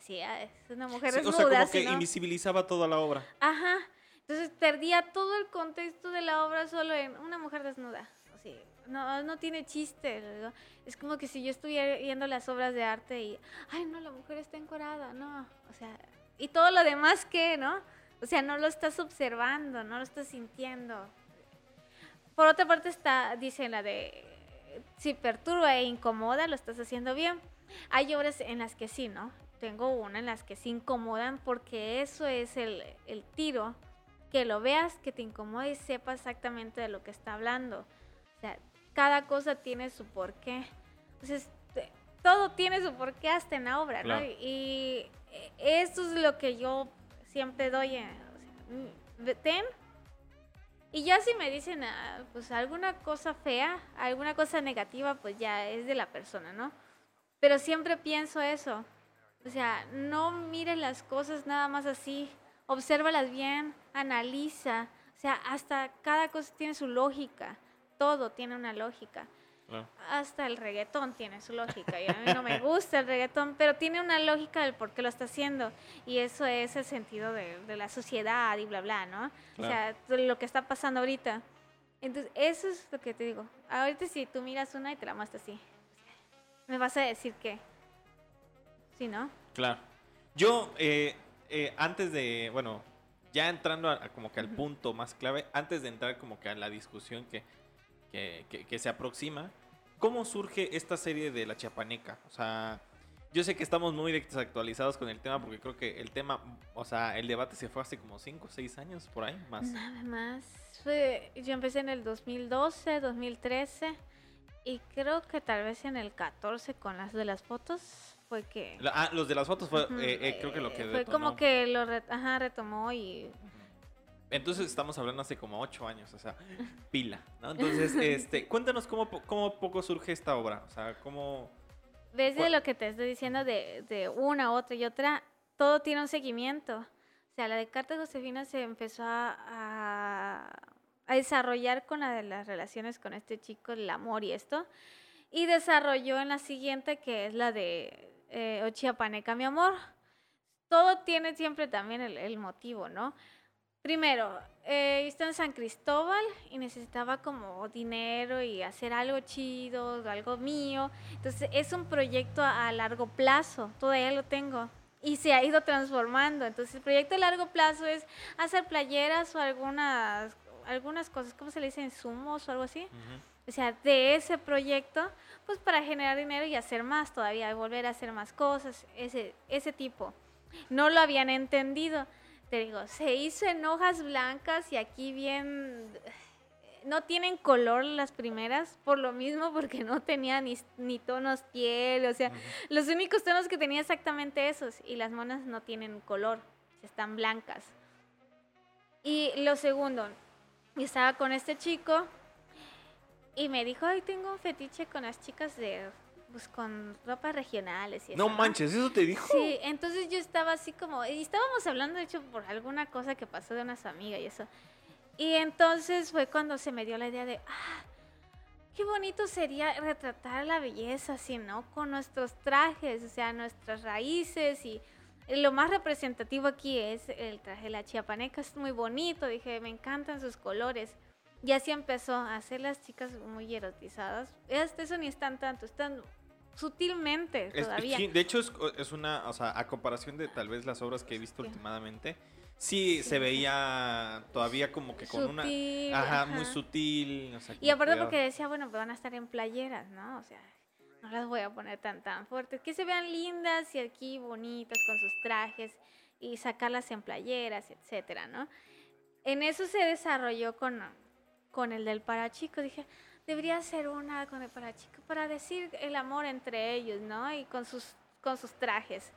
Así, ah, es una mujer Sí, o desnuda. sea, como que ¿no? invisibilizaba toda la obra. Ajá. Entonces perdía todo el contexto de la obra solo en una mujer desnuda. Así, no, no tiene chiste. ¿no? Es como que si yo estuviera viendo las obras de arte y, ay, no, la mujer está encorada, no. O sea, y todo lo demás que, ¿no? O sea, no lo estás observando, no lo estás sintiendo. Por otra parte está, dice la de, si perturba e incomoda, lo estás haciendo bien. Hay obras en las que sí, ¿no? Tengo una en las que sí incomodan porque eso es el, el tiro. Que lo veas, que te incomode y sepas exactamente de lo que está hablando. O sea, cada cosa tiene su porqué. Entonces, todo tiene su porqué hasta en la obra, ¿no? Claro. Y eh, esto es lo que yo siempre doy. eh, o sea, mm, ten. Y ya si me dicen ah, pues alguna cosa fea, alguna cosa negativa, pues ya es de la persona, ¿no? Pero siempre pienso eso. O sea, no mires las cosas nada más así. Obsérvalas bien, analiza. O sea, hasta cada cosa tiene su lógica. Todo tiene una lógica. Hasta el reggaetón tiene su lógica. Y a mí no me gusta el reggaetón, pero tiene una lógica del por qué lo está haciendo. Y eso es el sentido de, de la sociedad y bla, bla, ¿no? O sea, lo que está pasando ahorita. Entonces, eso es lo que te digo. Ahorita si tú miras una y te la muestras así, me vas a decir que... Sí, ¿no? Claro. Yo, eh, eh, antes de, bueno, ya entrando a, a como que al punto más clave, antes de entrar como que a la discusión que, que, que- que se aproxima, ¿cómo surge esta serie de la Chiapaneca? O sea, yo sé que estamos muy desactualizados con el tema porque creo que el tema, o sea, el debate se fue hace como 5 o 6 años por ahí, más. Nada más. Fue, yo empecé en el 2012, 2013 y creo que tal vez en el 14 con las de las fotos fue que... La- ah, los de las fotos fue, eh, eh, creo que lo que Fue detonó. como que lo re- ajá, retomó y... Entonces estamos hablando hace como ocho años, o sea, pila, ¿no? Entonces, este, cuéntanos cómo, cómo poco surge esta obra, o sea, cómo... ¿Ves de ¿Cuál? lo que te estoy diciendo de, de una, otra y otra? Todo tiene un seguimiento. O sea, la de Carta Josefina se empezó a, a- a desarrollar con la de las relaciones con este chico, el amor y esto. Y desarrolló en la siguiente, que es la de eh, Ochiapaneca, mi amor. Todo tiene siempre también el, motivo, ¿no? Primero, eh, estaba en San Cristóbal y necesitaba como dinero y hacer algo chido, algo mío. Entonces es un proyecto a, largo plazo, todavía lo tengo. Y se ha ido transformando. Entonces el proyecto a largo plazo es hacer playeras o algunas, algunas cosas, ¿cómo se le dice? Insumos o algo así. O sea, de ese proyecto, pues para generar dinero y hacer más todavía, volver a hacer más cosas, ese, ese tipo. No lo habían entendido. Te digo, se hizo en hojas blancas y aquí bien... No tienen color las primeras, por lo mismo, porque no tenía ni, ni tonos piel, o sea, los únicos tonos que tenía exactamente esos, y las monas no tienen color, están blancas. Y lo segundo, estaba con este chico y me dijo, ay, tengo un fetiche con las chicas de, pues con ropas regionales y No eso, manches, ¿eso te dijo? Sí, entonces yo estaba así como, y estábamos hablando de hecho por alguna cosa que pasó de una su amiga y eso. Y entonces fue cuando se me dio la idea de, ah, qué bonito sería retratar la belleza así, ¿no? Con nuestros trajes, o sea, nuestras raíces y lo más representativo aquí es el traje de la chiapaneca, es muy bonito, dije, me encantan sus colores. Y así empezó a hacer las chicas muy erotizadas. Hasta eso ni están tanto, están sutilmente todavía. de hecho, es, es una, o sea, a comparación de tal vez las obras que he visto Sí. últimamente, sí, se veía todavía como que con una... Sutil, Ajá, muy ajá. sutil. o sea, Y aparte cuidado. porque decía, bueno, pues van a estar en playeras, ¿no? O sea, no las voy a poner tan tan fuertes. Que se vean lindas y aquí bonitas con sus trajes y sacarlas en playeras, etcétera, ¿no? En eso se desarrolló con, con el del parachico. Dije, debería ser una con el parachico para decir el amor entre ellos, ¿no? Y con sus, con sus trajes.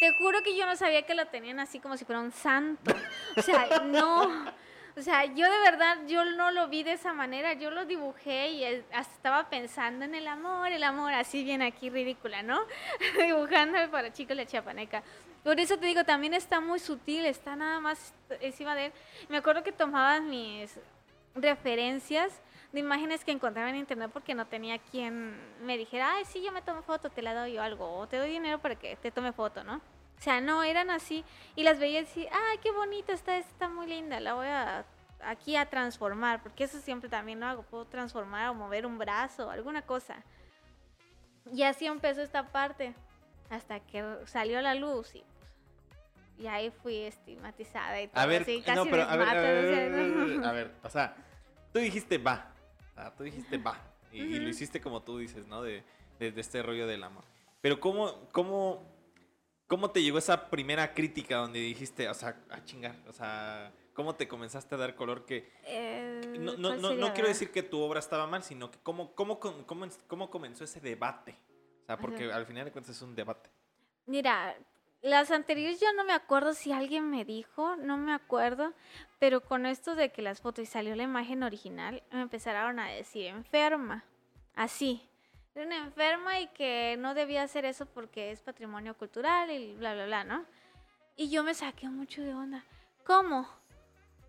Te juro que yo no sabía que lo tenían así como si fuera un santo. O sea, no. O sea, yo de verdad, yo no lo vi de esa manera, yo lo dibujé y hasta estaba pensando en el amor, el amor, así bien aquí ridícula, ¿no? Dibujando para chicos la chiapaneca. Por eso te digo, también está muy sutil, está nada más encima de él. Me acuerdo que tomabas mis referencias de imágenes que encontraba en internet porque no tenía quien me dijera, ay, sí, yo me tomo foto, te la doy o algo, o te doy dinero para que te tome foto, ¿no? O sea, no, eran así. Y las veía y decía, ay, qué bonita está, está muy linda, la voy a aquí a transformar, porque eso siempre también lo hago, puedo transformar o mover un brazo, alguna cosa. Y así empezó esta parte, hasta que salió la luz y, y ahí fui estigmatizada y todo A ver, así, casi no, pero a ver, a ver, o sea, a ver, a ver, no. a ver, o sea, tú dijiste va, sea, tú dijiste va, y, y lo hiciste como tú dices, ¿no? De, de, de este rollo del amor. Pero ¿cómo, cómo, cómo te llegó esa primera crítica donde dijiste, o sea, a chingar, o sea, cómo te comenzaste a dar color que... Eh, No, no, ¿cuál no, no quiero decir que tu obra estaba mal, sino que cómo, cómo, cómo, cómo, comenzó ese debate. O sea, porque al final de cuentas es un debate. Mira, las anteriores yo no me acuerdo si alguien me dijo, no me acuerdo, pero con esto de que las fotos y salió la imagen original, me empezaron a decir enferma, así. Una enferma y que no debía hacer eso porque es patrimonio cultural y bla, bla, bla, ¿no? Y yo me saqué mucho de onda. ¿Cómo?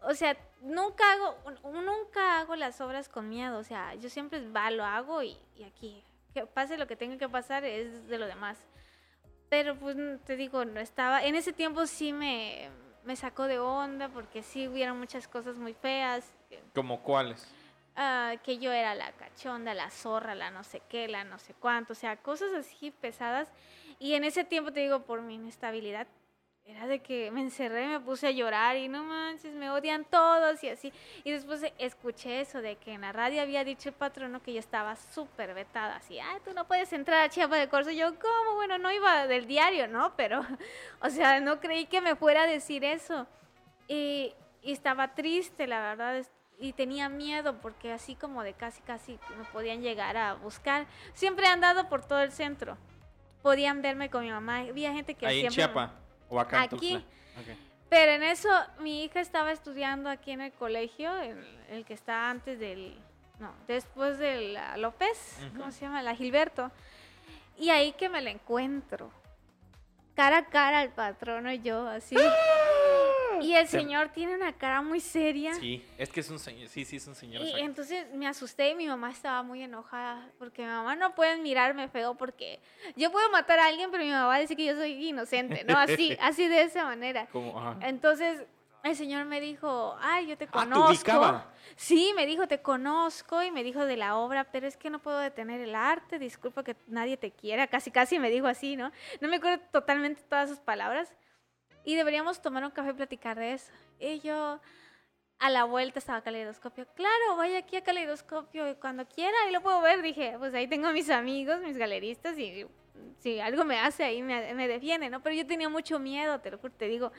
O sea, nunca hago, nunca hago las obras con miedo. O sea, yo siempre va, lo hago y, y aquí, que pase lo que tenga que pasar es de lo demás. Pero pues te digo, no estaba, en ese tiempo sí me, me sacó de onda porque sí hubieron muchas cosas muy feas. ¿Como cuáles? ah, que yo era la cachonda, la zorra, la no sé qué, la no sé cuánto, o sea, cosas así pesadas. Y en ese tiempo, te digo, por mi inestabilidad, era de que me encerré, me puse a llorar y no manches, me odian todos y así. Y después escuché eso de que en la radio había dicho el patrono que yo estaba súper vetada, así, ah, tú no puedes entrar a Chiapa de Corzo. Y yo, ¿cómo? Bueno, no iba del diario, ¿no? Pero, o sea, no creí que me fuera a decir eso. Y, y estaba triste, la verdad, y tenía miedo porque así como de casi, casi me podían llegar a buscar. Siempre he andado por todo el centro. Podían verme con mi mamá. Había gente que Ahí en siempre... Chiapa o acá en Aquí. Tuxtla? Ok. Pero en eso, mi hija estaba estudiando aquí en el colegio, el, el que está antes del. No, después de la López, ¿cómo se llama? La Gilberto. Y ahí que me la encuentro. Cara a cara al patrono y yo, así. Y el señor tiene una cara muy seria. Sí, es que es un señor, sí, sí, es un señor. Y exacto. entonces me asusté y mi mamá estaba muy enojada porque mi mamá no puede mirarme feo porque yo puedo matar a alguien, pero mi mamá dice que yo soy inocente, ¿no? Así, así de esa manera. Como, ajá. Entonces el señor me dijo, ay, yo te Ah, te conozco. Sí, me dijo, te conozco y me dijo de la obra, pero es que no puedo detener el arte, disculpa que nadie te quiera, casi casi me dijo así, ¿no? No me acuerdo totalmente todas sus palabras. Y deberíamos tomar un café y platicar de eso. Y yo, a la vuelta estaba Caleidoscopio. Claro, vaya aquí a Caleidoscopio y cuando quiera, ahí lo puedo ver. Dije, pues ahí tengo a mis amigos, mis galeristas y si algo me hace ahí me, me defiende, ¿no? Pero yo tenía mucho miedo, te lo juro, te digo.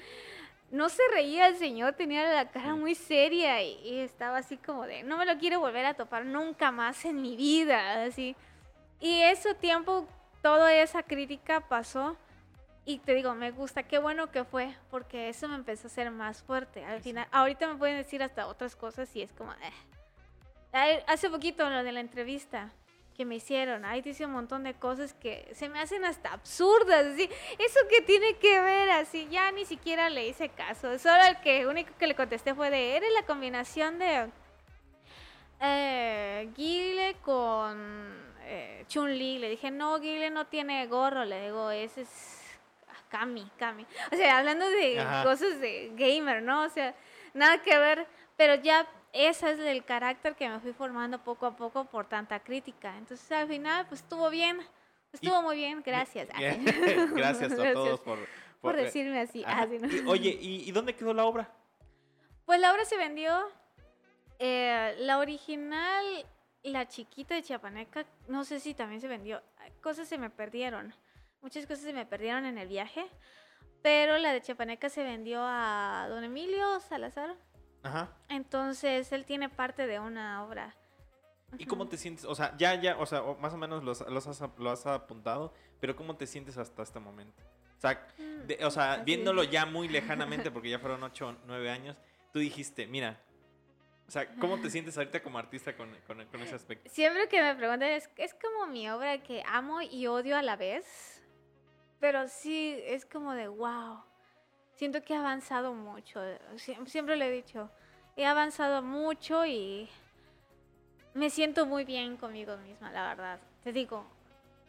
No se reía el señor, tenía la cara muy seria y, y estaba así como de, no me lo quiero volver a topar nunca más en mi vida, así. Y ese tiempo, toda esa crítica pasó y te digo, me gusta, qué bueno que fue, porque eso me empezó a hacer más fuerte. Al Sí, final, ahorita me pueden decir hasta otras cosas y es como, eh. Hace poquito lo de la entrevista que me hicieron, ahí dice un montón de cosas que se me hacen hasta absurdas, así, eso que tiene que ver, así, ya ni siquiera le hice caso, solo el que único que le contesté fue de, eres la combinación de eh, Guile con eh, Chun-Li, le dije, no, Guile no tiene gorro, le digo, ese es Kami, Kami, o sea, hablando de Ajá. cosas de gamer, ¿no? O sea, nada que ver, pero ya ese es el carácter que me fui formando poco a poco por tanta crítica. Entonces al final, pues estuvo bien, estuvo muy bien, gracias. Gracias a Gracias todos por, por eh, decirme así. Ah, sí, ¿no? Y, Oye, ¿y, y dónde quedó la obra? Pues la obra se vendió, eh, la original, la chiquita de Chiapaneca, no sé si también se vendió, cosas se me perdieron, muchas cosas se me perdieron en el viaje, pero la de Chiapaneca se vendió a don Emilio Salazar, Ajá. entonces él tiene parte de una obra. ¿Y cómo te sientes? O sea, ya, ya, o sea, o más o menos los, los has, lo has apuntado, pero ¿cómo te sientes hasta este momento? O sea, Mm, de- o sea viéndolo ya muy lejanamente, porque ya fueron 8 o 9 años, tú dijiste, mira, sea, ¿cómo te sientes ahorita como artista con, con- con ese aspecto? Siempre que me preguntan, es, es como mi obra que amo y odio a la vez, pero sí es como de wow. Siento que he avanzado mucho, siem- siempre lo he dicho, he avanzado mucho y me siento muy bien conmigo misma, la verdad. Te digo,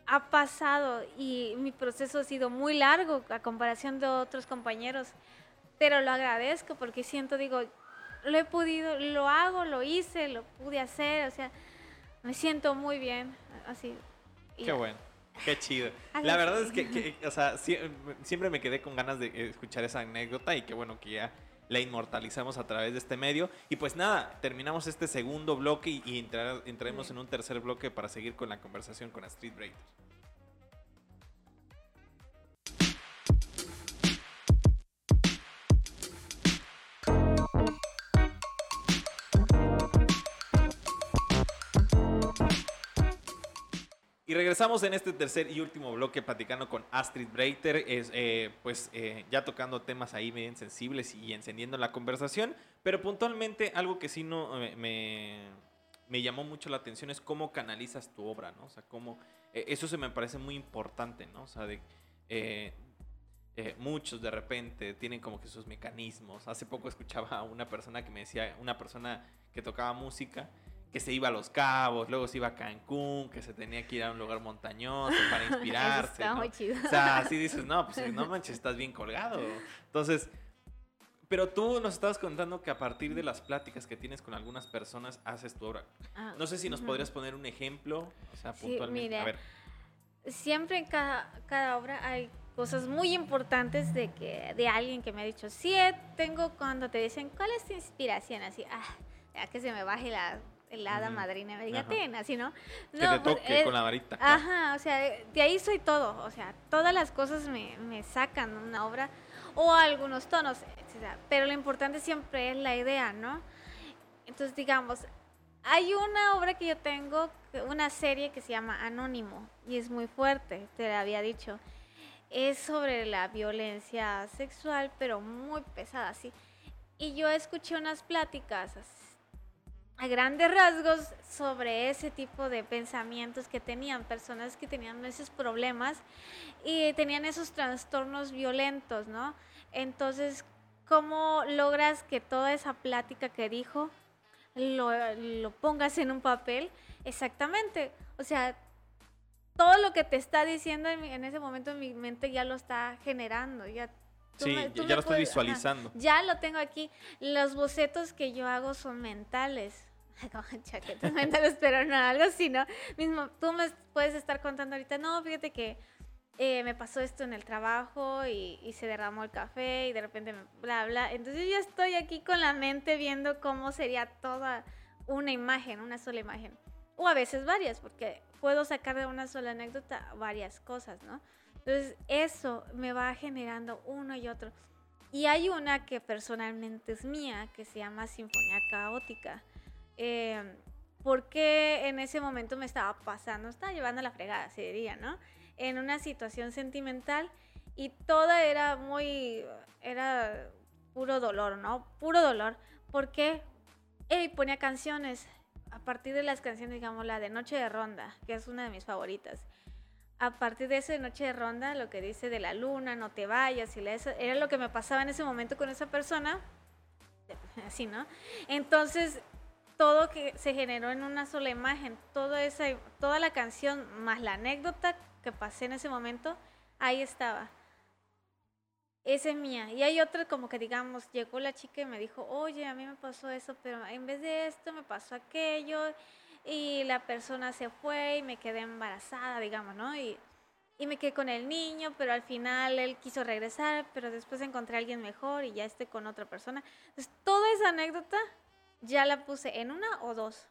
ha pasado y mi proceso ha sido muy largo a comparación de otros compañeros, pero lo agradezco porque siento, digo, lo he podido, lo hago, lo hice, lo pude hacer, o sea, me siento muy bien, así. Qué bueno, qué chido. La verdad es que, que, o sea, sie- siempre me quedé con ganas de escuchar esa anécdota y qué bueno que ya la inmortalizamos a través de este medio. Y pues nada, terminamos este segundo bloque y, y entrar- entraremos en un tercer bloque para seguir con la conversación con Street Breakers. Y regresamos en este tercer y último bloque platicando con Astrid Breiter, eh, pues eh, ya tocando temas ahí bien sensibles y encendiendo la conversación, pero puntualmente algo que sí me, me llamó mucho la atención es cómo canalizas tu obra, ¿no? O sea, cómo, eh, eso se me parece muy importante, ¿no? O sea, de, eh, muchos de repente tienen como que sus mecanismos. Hace poco escuchaba a una persona que me decía, una persona que tocaba música, que se iba a Los Cabos, luego se iba a Cancún, que se tenía que ir a un lugar montañoso para Eso inspirarse. está ¿no? muy chido. O sea, así dices, no, pues no manches, estás bien colgado. Entonces, pero tú nos estabas contando que a partir de las pláticas que tienes con algunas personas haces tu obra. Ah, No sé si nos podrías poner un ejemplo, o sea, Sí, puntualmente. mire, a ver, siempre en cada, cada obra hay cosas muy importantes de que de alguien que me ha dicho, sí, eh, tengo cuando te dicen, ¿cuál es tu inspiración? Así, ah, ya que se me baje la, el hada madrina, me diga, ten, así, ¿no? que No, te pues, toque eh, con la varita. Ajá, o sea, de ahí soy todo, o sea, todas las cosas me, me sacan una obra o algunos tonos, etcétera. Pero lo importante siempre es la idea, ¿no? Entonces, digamos, hay una obra que yo tengo, que- una serie que se llama Anónimo y es muy fuerte, te lo había dicho. Es sobre la violencia sexual, pero muy pesada, sí. Y yo escuché unas pláticas as- a grandes rasgos sobre ese tipo de pensamientos que tenían personas que tenían esos problemas y tenían esos trastornos violentos, ¿no? Entonces, ¿cómo logras que toda esa plática que dijo lo, lo pongas en un papel? Exactamente. O sea, todo lo que te está diciendo en, ese momento en mi mente ya lo está generando. Ya, tú Sí, me- ya- lo estoy ajá. visualizando. Ya lo tengo aquí. Los bocetos que yo hago son mentales. Como chaquetas mentales, pero no algo así, ¿no? Mismo, tú me puedes estar contando ahorita, no, fíjate que eh, me pasó esto en el trabajo y, y se derramó el café y de repente me bla, bla. Entonces yo estoy aquí con la mente viendo cómo sería toda una imagen, una sola imagen. O a veces varias, porque puedo sacar de una sola anécdota varias cosas, ¿no? Entonces eso me va generando uno y otro. Y hay una que personalmente es mía, que se llama Sinfonía Caótica. Eh, porque en ese momento me estaba pasando, estaba llevando la fregada, se diría, ¿no? En una situación sentimental y toda era muy, era puro dolor, ¿no? Puro dolor. Porque él ponía canciones, a partir de las canciones, digamos, la de Noche de Ronda, que es una de mis favoritas. A partir de esa Noche de Ronda, lo que dice de la luna, no te vayas, y la- eso era lo que me pasaba en ese momento con esa persona. Así, ¿no? Entonces, todo que se generó en una sola imagen, toda, esa, toda la canción más la anécdota que pasé en ese momento, ahí estaba. Esa es mía. Y hay otra como que, digamos, llegó la chica y me dijo, oye, a mí me pasó eso, pero en vez de esto me pasó aquello. Y la persona se fue y me quedé embarazada, digamos, ¿no? Y, y me quedé con el niño, pero al final él quiso regresar, pero después encontré a alguien mejor y ya estoy con otra persona. Entonces, toda esa anécdota ya la puse en una o dos.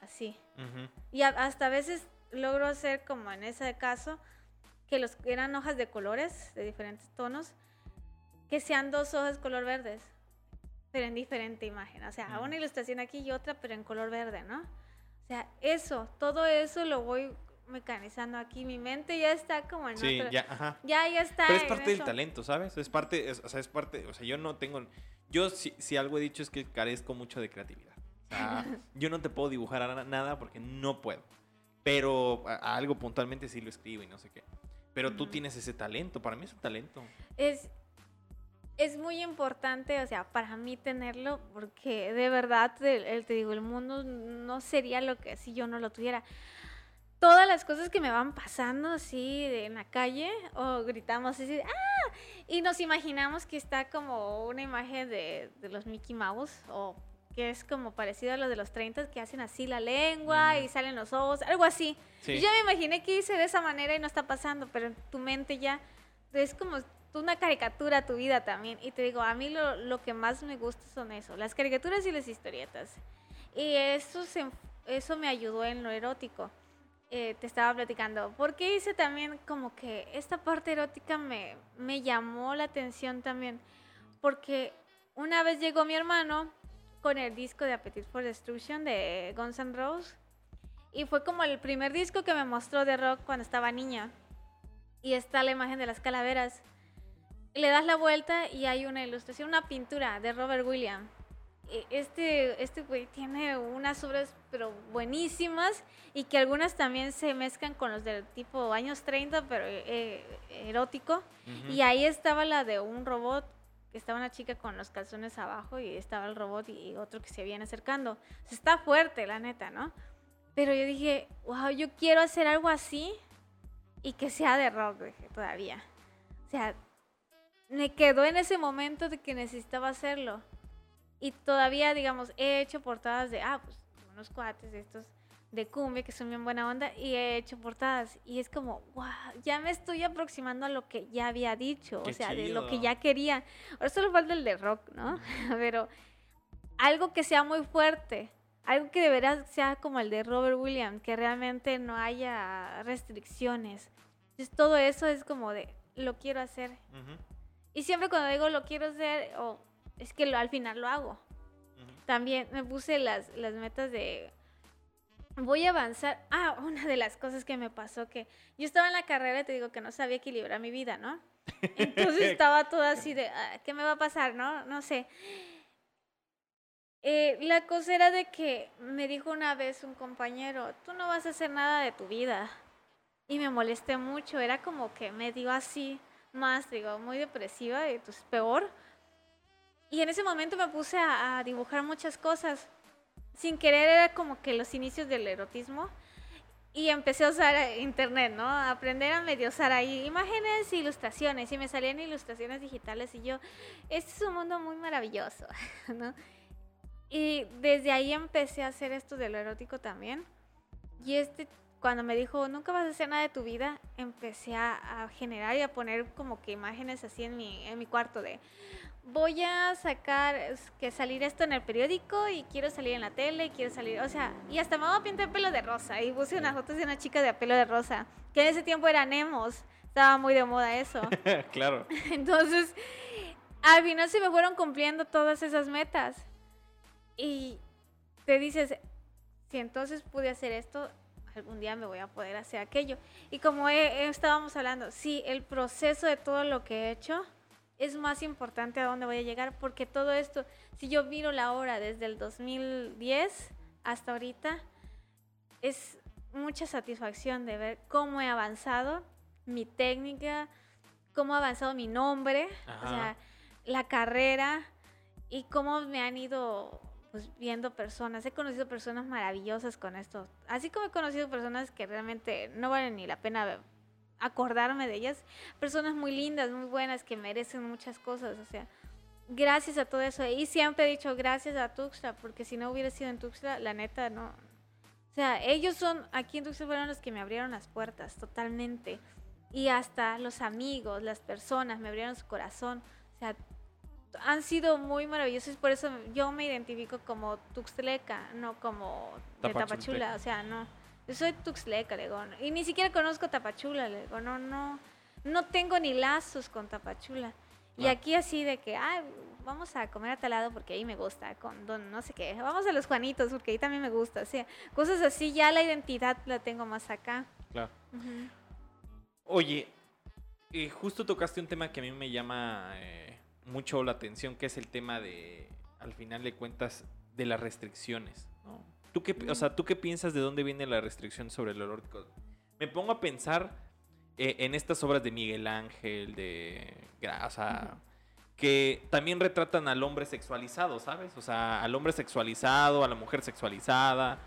Así. Ujú. Y a- hasta a veces logro hacer como en ese caso, que los eran hojas de colores, de diferentes tonos, que sean dos hojas color verdes, pero en diferente imagen. O sea, Ujú. una ilustración aquí y otra, pero en color verde, ¿no? O sea, eso, todo eso lo voy mecanizando aquí. Mi mente ya está como en Sí, otro- ya, ajá. ya, ya está. Pero es parte del eso. talento, ¿sabes? Es parte, es- o sea, es parte, o sea, yo no tengo, yo si, si algo he dicho es que carezco mucho de creatividad. yo no te puedo dibujar nada porque no puedo. Pero algo puntualmente sí lo escribo y no sé qué. Pero tú tienes ese talento, para mí es un talento. Es, es muy importante, o sea, para mí tenerlo, porque de verdad, te digo, el mundo no sería lo que si yo no lo tuviera. Todas las cosas que me van pasando así en la calle, o gritamos así, ¡ah! Y nos imaginamos que está como una imagen de, de los Mickey Mouse, o que es como parecido a lo de los 30 que hacen así la lengua y salen los ojos, algo así. yo me imaginé que hice de esa manera y no está pasando, pero en tu mente ya es como una caricatura tu vida también. Y te digo, a mí lo, lo, que más me gusta son eso, las caricaturas y las historietas. Y eso, eso me ayudó en lo erótico. Eh, te estaba platicando, porque hice también como que esta parte erótica me, me llamó la atención también, porque una vez llegó mi hermano con el disco de Appetite for Destruction de Guns N' Roses, y fue como el primer disco que me mostró de rock cuando estaba niña, y está la imagen de las calaveras, le das la vuelta y hay una ilustración, una pintura de Robert Williams. E, este, este güey tiene unas obras pero buenísimas y que algunas también se mezclan con los del tipo años 30 pero eh, erótico. Y ahí estaba la de un robot, que estaba una chica con los calzones abajo y estaba el robot y otro que se viene acercando. está fuerte, la neta, ¿no? Pero yo dije, wow, yo quiero hacer algo así y que sea de rock, todavía. O sea, me quedó en ese momento de que necesitaba hacerlo. Y todavía, digamos, he hecho portadas de, ah, pues unos cuates de estos de cumbia que son bien buena onda y he hecho portadas y es como, wow, ya me estoy aproximando a lo que ya había dicho, o sea, de lo que ya quería. Ahora solo falta el de rock, ¿no? Pero algo que sea muy fuerte, algo que de verdad sea como el de Robert Williams, que realmente no haya restricciones. Entonces todo eso es como de, lo quiero hacer. Y siempre cuando digo lo quiero hacer, o es que lo, al final lo hago. También me puse las, las metas de voy a avanzar. Ah, una de las cosas que me pasó que yo estaba en la carrera y te digo que no sabía equilibrar mi vida, ¿no? Entonces estaba toda así de, ah, ¿qué me va a pasar, no? No sé. Eh, la cosa era de que me dijo una vez un compañero, tú no vas a hacer nada de tu vida. Y me molesté mucho, era como que me dio así más, digo, muy depresiva, y entonces peor. Y en ese momento me puse a, dibujar muchas cosas. Sin querer era como que los inicios del erotismo. Y empecé a usar internet, ¿no? A aprender a medio usar ahí imágenes ilustraciones. Y me salían ilustraciones digitales y yo, este es un mundo muy maravilloso, ¿no? Y desde ahí empecé a hacer esto de lo erótico también. Y este cuando me dijo, nunca vas a hacer nada de tu vida, empecé a, generar y a poner como que imágenes así en mi, en mi cuarto de, voy a sacar, que salir esto en el periódico y quiero salir en la tele y quiero salir, o sea, y hasta me voy a pintar pelo de rosa y puse unas fotos de una chica de pelo de rosa, que en ese tiempo eran emos, estaba muy de moda eso. claro. Entonces, al final se me fueron cumpliendo todas esas metas. Y te dices, si entonces pude hacer esto, algún día me voy a poder hacer aquello. Y como estábamos hablando, sí, el proceso de todo lo que he hecho es más importante a dónde voy a llegar, porque todo esto, si yo miro la hora desde el 2010 hasta ahorita, es mucha satisfacción de ver cómo he avanzado, mi técnica, cómo ha avanzado mi nombre, o sea, la carrera y cómo me han ido pues viendo personas, he conocido personas maravillosas con esto, así como he conocido personas que realmente no valen ni la pena acordarme de ellas, personas muy lindas, muy buenas, que merecen muchas cosas, o sea, gracias a todo eso, y siempre he dicho gracias a Tuxtla, porque si no hubiera sido en Tuxtla, la neta no, o sea, ellos son, aquí en Tuxtla fueron los que me abrieron las puertas, totalmente, y hasta los amigos, las personas me abrieron su corazón, o sea, han sido muy maravillosos, por eso yo me identifico como tuxtleca, no como de Tapachula, o sea, no. Yo soy tuxtleca, le digo, y ni siquiera conozco Tapachula, le digo, no, no, no tengo ni lazos con Tapachula. Y aquí así de que, ah, vamos a comer a tal lado porque ahí me gusta, con don no sé qué, vamos a los Juanitos porque ahí también me gusta, o sea, cosas así, ya la identidad la tengo más acá. Claro. Oye, eh, justo tocaste un tema que a mí me llama... Eh, mucho la atención, que es el tema de, al final de cuentas, de las restricciones, ¿no? ¿Tú qué, o sea, ¿tú qué piensas de dónde viene la restricción sobre lo erótico? Me pongo a pensar eh, en estas obras de Miguel Ángel, de... O sea, que también retratan al hombre sexualizado, ¿sabes? O sea, al hombre sexualizado, a la mujer sexualizada,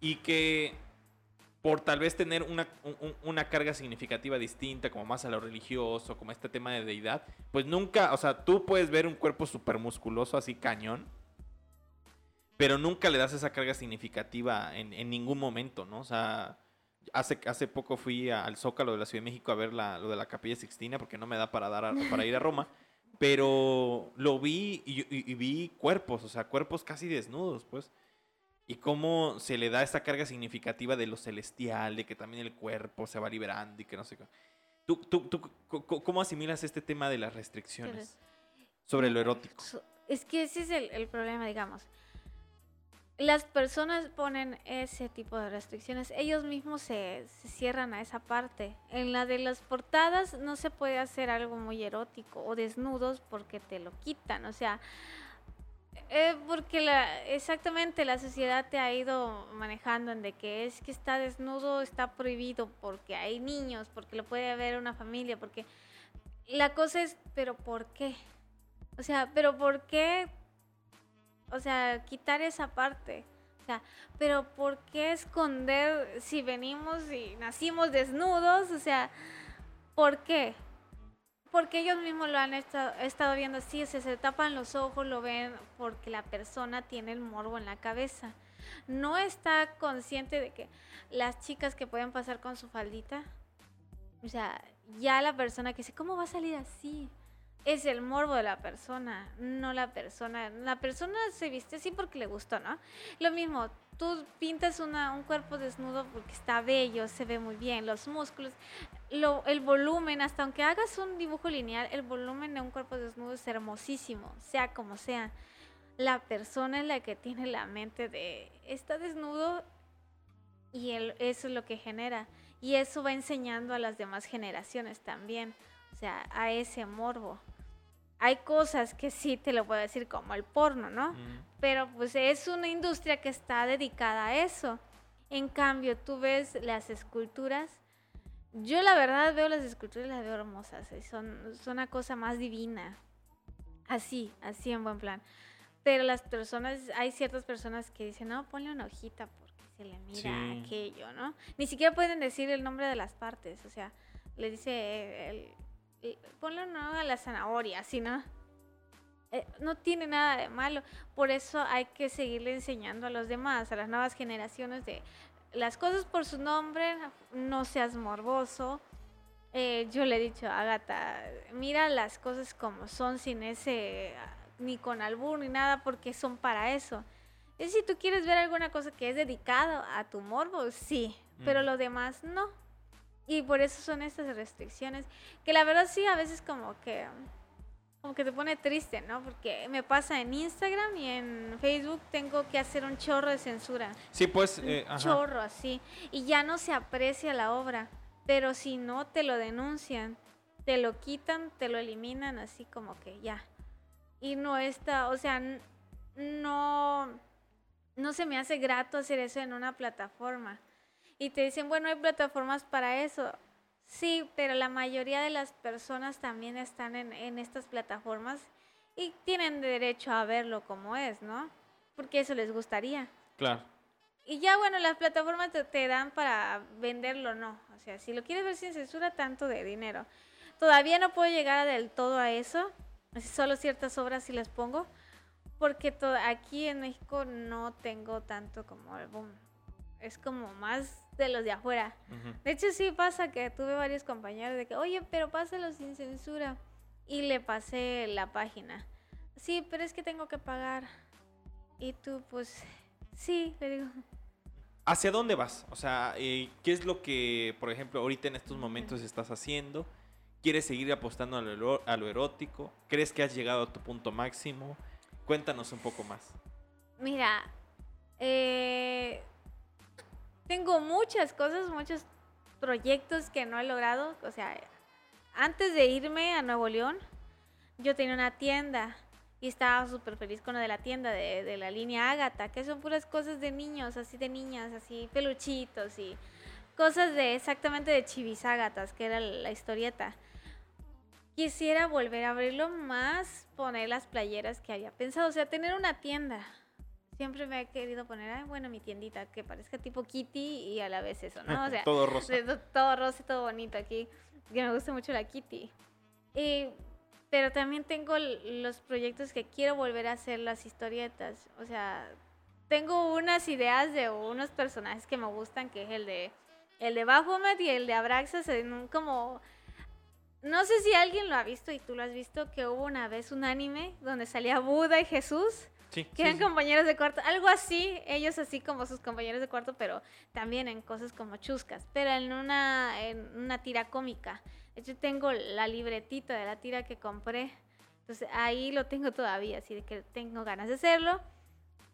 y que por tal vez tener una, una, carga significativa distinta, como más a lo religioso, como este tema de deidad, pues nunca, o sea, tú puedes ver un cuerpo súper musculoso, así cañón, pero nunca le das esa carga significativa en, en ningún momento, ¿no? O sea, hace, hace poco fui al Zócalo de la Ciudad de México a ver la, lo de la Capilla Sixtina, porque no me da para, dar para ir a Roma, pero lo vi y vi cuerpos, o sea, cuerpos casi desnudos, pues y cómo se le da esa carga significativa de lo celestial, de que también el cuerpo se va liberando y que no sé. ¿Tú, tú, tú cómo asimilas este tema de las restricciones sobre lo erótico? Es que ese es el, problema, digamos. Las personas ponen ese tipo de restricciones, ellos mismos se, se, cierran a esa parte. En la de las portadas no se puede hacer algo muy erótico o desnudos porque te lo quitan. O sea, eh, porque la, exactamente la sociedad te ha ido manejando en de que es que está desnudo, está prohibido porque hay niños, porque lo puede haber una familia, porque la cosa es, pero ¿por qué? O sea, pero ¿por qué? O sea, quitar esa parte. O sea, pero ¿por qué esconder si venimos y nacimos desnudos? O sea, ¿por qué? Porque ellos mismos lo han estado, viendo así, se, se tapan los ojos, lo ven porque la persona tiene el morbo en la cabeza. No está consciente de que las chicas que pueden pasar con su faldita, o sea, ya la persona que dice, ¿cómo va a salir así? es el morbo de la persona, no la persona. La persona se viste así porque le gustó, ¿no? Lo mismo, tú pintas una, un cuerpo desnudo porque está bello, se ve muy bien, los músculos, lo, el volumen, hasta aunque hagas un dibujo lineal, el volumen de un cuerpo desnudo es hermosísimo, sea como sea. La persona es la que tiene la mente de, está desnudo y eso es lo que genera. Y eso va enseñando a las demás generaciones también, o sea, a ese morbo hay cosas que sí te lo puedo decir como el porno, ¿no? Pero pues es una industria que está dedicada a eso. En cambio, tú ves las esculturas. Yo la verdad veo las esculturas y las veo hermosas. Son, son una cosa más divina. Así, así en buen plan. Pero las personas, hay ciertas personas que dicen, no, ponle una hojita porque se le mira aquello, ¿no? Ni siquiera pueden decir el nombre de las partes. O sea, le dice el, ponle no a la zanahoria, así, ¿no? Eh, no tiene nada de malo. Por eso hay que seguirle enseñando a los demás, a las nuevas generaciones, de las cosas por su nombre, no seas morboso. Eh, yo le he dicho a Agatha, mira las cosas como son, sin ese, ni con albur ni nada, porque son para eso. Y si tú quieres ver alguna cosa que es dedicado a tu morbo, sí, pero lo demás no. Y por eso son estas restricciones, que la verdad sí, a veces como que, como que te pone triste, ¿no? Porque me pasa en Instagram y en Facebook tengo que hacer un chorro de censura. Sí, pues... Eh, un chorro así. Y ya no se aprecia la obra, pero si no te lo denuncian, te lo quitan, te lo eliminan así como que ya. Y no está, o sea, no, no se me hace grato hacer eso en una plataforma y te dicen, bueno, hay plataformas para eso. Sí, pero la mayoría de las personas también están en, estas plataformas y tienen derecho a verlo como es, ¿no? Porque eso les gustaría. Claro. Y ya, bueno, las plataformas te, dan para venderlo, ¿no? O sea, si lo quieres ver sin censura, tanto de dinero. Todavía no puedo llegar del todo a eso. Solo ciertas obras sí las pongo. Porque aquí en México no tengo tanto como el boom. Es como más de los de afuera. De hecho, sí pasa que tuve varios compañeros de que, oye, pero pásalo sin censura. Y le pasé la página. Sí, pero es que tengo que pagar. Y tú, pues, sí, le digo. ¿Hacia dónde vas? O sea, eh, ¿qué es lo que, por ejemplo, ahorita en estos momentos estás haciendo? ¿Quieres seguir apostando a lo, a lo erótico? ¿Crees que has llegado a tu punto máximo? Cuéntanos un poco más. Mira, eh, tengo muchas cosas, muchos proyectos que no he logrado. O sea, antes de irme a Nuevo León, yo tenía una tienda y estaba súper feliz con lo de la tienda de, la línea Ágata, que son puras cosas de niños, así de niñas, así peluchitos y cosas de exactamente de chiviságatas, que era la historieta. Quisiera volver a abrirlo más, poner las playeras que había pensado, o sea, tener una tienda. Siempre me he querido poner, ay, bueno, mi tiendita, que parezca tipo Kitty y a la vez eso, ¿no? O sea, todo rosa. todo rosa y todo bonito aquí, que me gusta mucho la Kitty. Y- pero también tengo los proyectos que quiero volver a hacer las historietas, o sea, tengo unas ideas de unos personajes que me gustan, que es el de el de Baphomet y el de Abraxas en un como no sé si alguien lo ha visto y tú lo has visto que hubo una vez un anime donde salía Buda y Jesús Sí, que eran sí. compañeros de cuarto, algo así, ellos así como sus compañeros de cuarto, pero también en cosas como chuscas, pero en una, en una tira cómica. Hecho, tengo la libretita de la tira que compré, entonces ahí lo tengo todavía, así de que tengo ganas de hacerlo.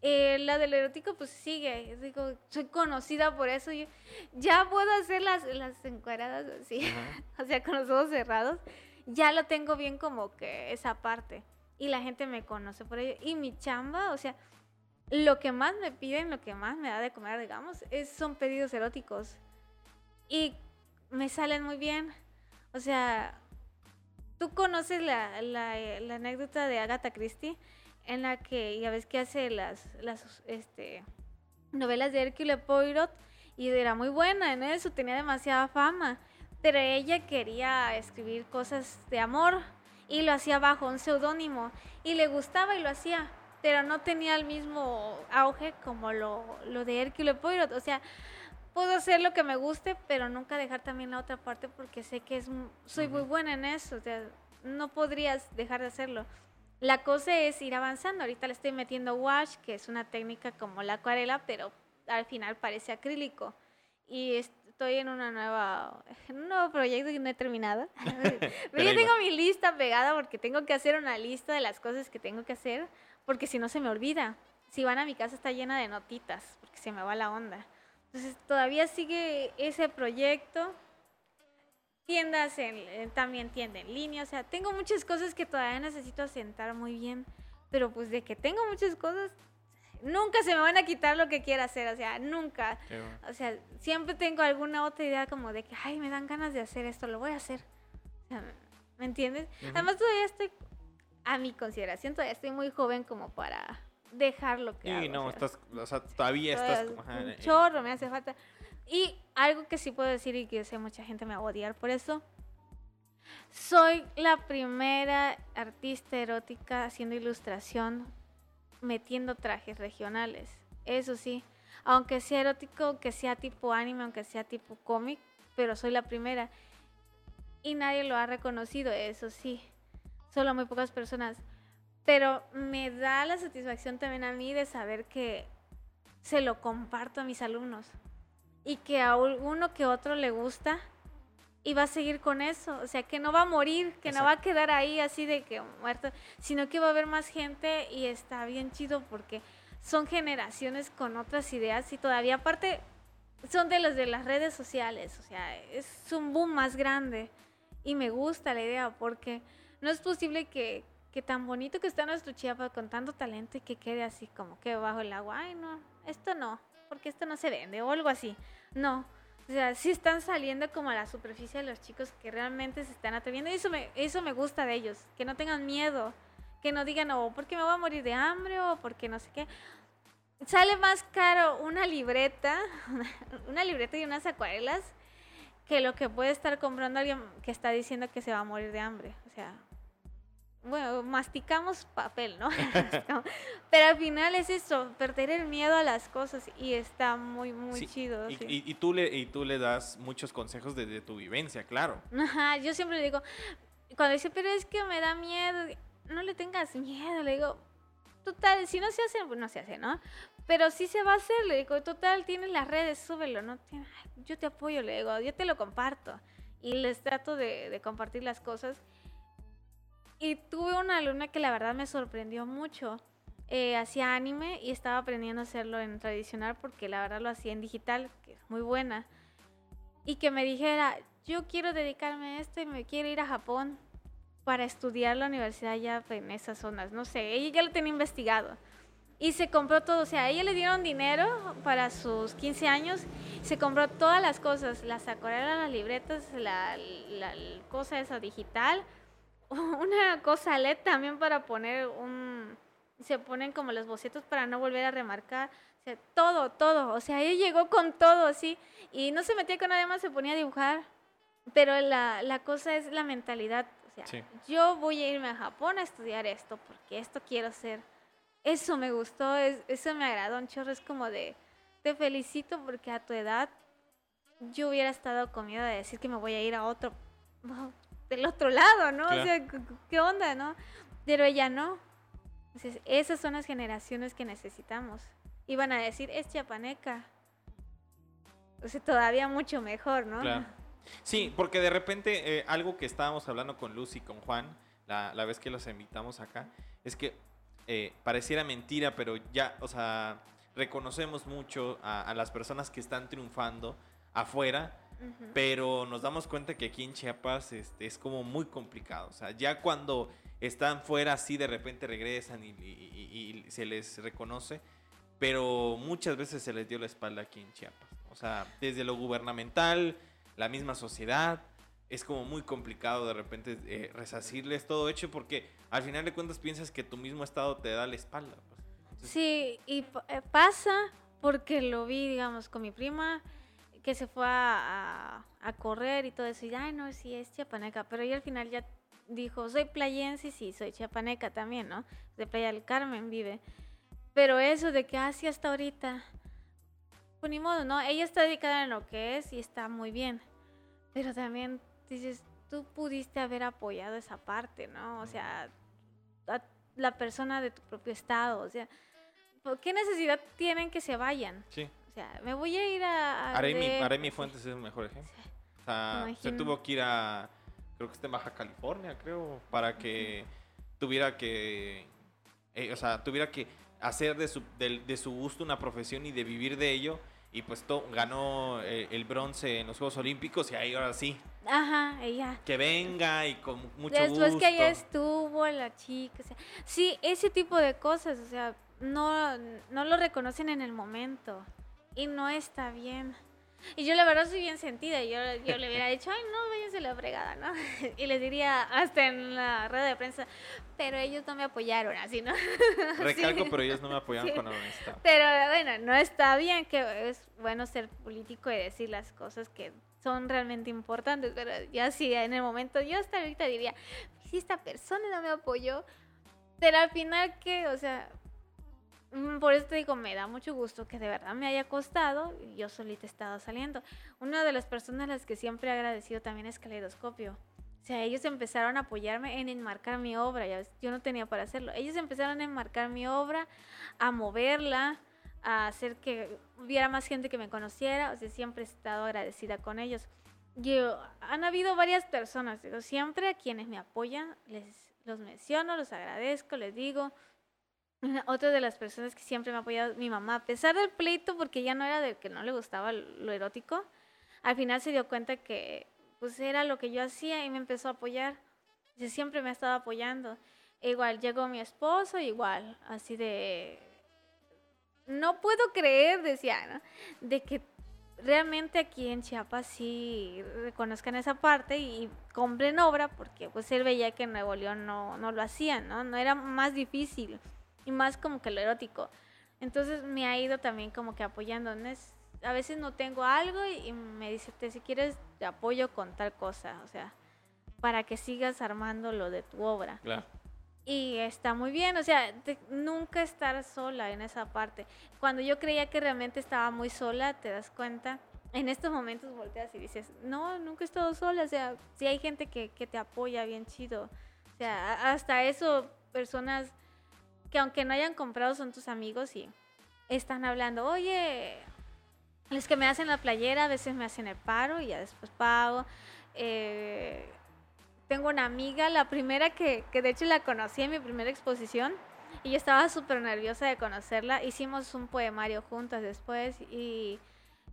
Eh, la del erótico, pues sigue, digo, soy conocida por eso, yo ya puedo hacer las, las encuadradas así Ajá. o sea, con los ojos cerrados, ya lo tengo bien como que esa parte. Y la gente me conoce por ello. Y mi chamba, o sea, lo que más me piden, lo que más me da de comer, digamos, es, son pedidos eróticos. Y me salen muy bien. O sea, tú conoces la, la, la anécdota de Agatha Christie, en la que ya ves que hace las, las este, novelas de Hercule Poirot y era muy buena en eso, tenía demasiada fama, pero ella quería escribir cosas de amor y lo hacía bajo un seudónimo y le gustaba y lo hacía, pero no tenía el mismo auge como lo, lo de Hercule Poirot, o sea, puedo hacer lo que me guste, pero nunca dejar también la otra parte porque sé que es, soy muy buena en eso, o sea, no podrías dejar de hacerlo. La cosa es ir avanzando. Ahorita le estoy metiendo wash, que es una técnica como la acuarela, pero al final parece acrílico. Y estoy en una nueva, en un nuevo proyecto que no he terminado. pero Pero yo tengo va. mi lista pegada porque tengo que hacer una lista de las cosas que tengo que hacer, porque si no se me olvida. Si van a mi casa está llena de notitas, porque se me va la onda. Entonces todavía sigue ese proyecto tiendas en, en- también tienda en línea, o sea, tengo muchas cosas que todavía necesito asentar muy bien, pero pues de que tengo muchas cosas, nunca se me van a quitar lo que quiera hacer, o sea, nunca. Bueno. O sea, siempre tengo alguna otra idea como de que, ay, me dan ganas de hacer esto, lo voy a hacer. O sea, ¿me entiendes? Además todavía estoy, a mi consideración, todavía estoy muy joven como para dejar lo que hago, o no, sea. estás, o sea, todavía estás como, ajá, un chorro me hace falta. Y algo que sí puedo decir y que sé mucha gente me va a odiar por eso. Soy la primera artista erótica haciendo ilustración metiendo trajes regionales. Eso sí, aunque sea erótico, que sea tipo anime, aunque sea tipo cómic, pero soy la primera. Y nadie lo ha reconocido, eso sí. Solo muy pocas personas. Pero me da la satisfacción también a mí de saber que se lo comparto a mis alumnos y que a uno que otro le gusta y va a seguir con eso, o sea, que no va a morir, que no va a quedar ahí así de que muerto, sino que va a haber más gente y está bien chido porque son generaciones con otras ideas y todavía aparte son de los de las redes sociales, o sea, es un boom más grande y me gusta la idea porque no es posible que, que tan bonito que está nuestro Chiapas con tanto talento y que quede así como que bajo el agua, ay no, esto no, porque esto no se vende o algo así, no. O sea, sí están saliendo como a la superficie de los chicos que realmente se están atreviendo y eso me, eso me gusta de ellos, que no tengan miedo, que no digan, o porque me voy a morir de hambre o porque no sé qué. Sale más caro una libreta, una libreta y unas acuarelas que lo que puede estar comprando alguien que está diciendo que se va a morir de hambre. O sea, bueno, masticamos papel, ¿no? Pero al final es eso, perder el miedo a las cosas y está muy, muy Sí, chido. Y, sí. y- y tú le, y tú le das muchos consejos de, de tu vivencia, claro. Ajá, yo siempre le digo, cuando dice, pero es que me da miedo, no le tengas miedo, le digo, total, si no se hace, no se hace, ¿no? Pero sí se va a hacer, le digo, total, tienes las redes, súbelo, ¿no? Yo te apoyo, le digo, yo te lo comparto. Y les trato de, de compartir las cosas. Y tuve una alumna que la verdad me sorprendió mucho. Eh, hacía anime y estaba aprendiendo a hacerlo en tradicional porque la verdad lo hacía en digital, que es muy buena. Y que me dijera, yo quiero dedicarme a esto y me quiero ir a Japón para estudiar la universidad ya en esas zonas. No sé, ella ya lo tenía investigado. Y se compró todo, o sea, a ella le dieron dinero para sus 15 años, se compró todas las cosas, las acuarelas, las libretas, la, la cosa esa digital, una cosa LED también para poner un, se ponen como los bocetos para no volver a remarcar, o sea, todo, todo, o sea, ella llegó con todo, así, y no se metía con nadie más, se ponía a dibujar, pero la, la cosa es la mentalidad, o sea, yo voy a irme a Japón a estudiar esto, porque esto quiero ser eso me gustó, eso me agradó un chorro. Es como de, te felicito porque a tu edad yo hubiera estado con miedo de decir que me voy a ir a otro, del otro lado, ¿no? O sea, ¿qué onda, no? Pero ella no. Entonces, esas son las generaciones que necesitamos. Iban a decir, es chiapaneca. O sea, todavía mucho mejor, ¿no? Claro. Sí, porque de repente eh, algo que estábamos hablando con Lucy y con Juan, la, la vez que los invitamos acá, es que eh, pareciera mentira, pero ya, o sea, reconocemos mucho a, las personas que están triunfando afuera, pero nos damos cuenta que aquí en Chiapas este, es como muy complicado. O sea, ya cuando están fuera, sí de repente regresan y, se les reconoce, pero muchas veces se les dio la espalda aquí en Chiapas. O sea, desde lo gubernamental, la misma sociedad, es como muy complicado de repente eh, resacirles todo hecho porque al final de cuentas piensas que tu mismo estado te da la espalda. Pues. sí, y eh, pasa porque lo vi, digamos, con mi prima que se fue a, correr y todo eso. Y, ay, no, sí, es chiapaneca. Pero ella al final ya dijo, soy playense, sí, soy chiapaneca también, ¿no? De Playa del Carmen vive. Pero eso de que así hasta ahorita, pues ni modo, ¿no? Ella está dedicada en lo que es y está muy bien. Pero también dices, tú pudiste haber apoyado esa parte, ¿no? O sea, la persona de tu propio estado, o sea, ¿por qué necesidad tienen que se vayan? Sí. Sea, me voy a ir a... Aremi, Fuentes es el mejor ejemplo. O sea, se tuvo que ir a, creo que está en Baja California, creo, para que tuviera que, eh, o sea, tuviera que hacer de su, de su gusto una profesión y de vivir de ello y pues ganó eh, el bronce en los Juegos Olímpicos y ahí ahora sí. Ajá, ella. Que venga y con mucho Después gusto. Después que ahí estuvo la chica, o sea, sí, ese tipo de cosas, o sea, no, no lo reconocen en el momento y no está bien. Y yo la verdad soy bien sentida. Yo, yo le hubiera dicho, ay, no, váyanse la fregada, ¿no? Y les diría hasta en la red de prensa, pero ellos no me apoyaron, así, ¿no? Recalco, pero ellos no me apoyaron con cuando honestidad. Pero bueno, no está bien, que es bueno ser político y decir las cosas que son realmente importantes, pero ya sí, en el momento, yo hasta ahorita diría, si esta persona no me apoyó, pero al final, ¿qué? O sea, por eso te digo, me da mucho gusto que de verdad me haya costado y yo solita he estado saliendo. Una de las personas a las que siempre he agradecido también es Caleidoscopio. O sea, ellos empezaron a apoyarme en enmarcar mi obra, yo no tenía para hacerlo. Ellos empezaron a enmarcar mi obra, a moverla, a hacer que hubiera más gente que me conociera. O sea, siempre he estado agradecida con ellos. Yo, han habido varias personas, digo, siempre a quienes me apoyan, les los menciono, los agradezco, les digo, otra de las personas que siempre me ha apoyado, mi mamá, a pesar del pleito, porque ya no era de que no le gustaba lo erótico, al final se dio cuenta que pues era lo que yo hacía y me empezó a apoyar. siempre me ha estado apoyando. Igual llegó mi esposo, igual, así de... No puedo creer, decía, ¿no? De que realmente aquí en Chiapas sí reconozcan esa parte y compren obra, porque pues él veía que en Nuevo León no, no lo hacían, ¿no? No era más difícil y más como que lo erótico. Entonces me ha ido también como que apoyando. a veces no tengo algo y, me dice, si quieres te apoyo con tal cosa, o sea, para que sigas armando lo de tu obra. Claro. Y está muy bien, o sea, nunca estar sola en esa parte. Cuando yo creía que realmente estaba muy sola, te das cuenta, en estos momentos volteas y dices, no, nunca he estado sola, o sea, si hay gente que, que te apoya bien chido. O sea, hasta eso, personas que aunque no hayan comprado son tus amigos y están hablando, oye, los que me hacen la playera a veces me hacen el paro y ya después pago. Eh, tengo una amiga, la primera que, que de hecho la conocí en mi primera exposición y yo estaba súper nerviosa de conocerla. Hicimos un poemario juntas después y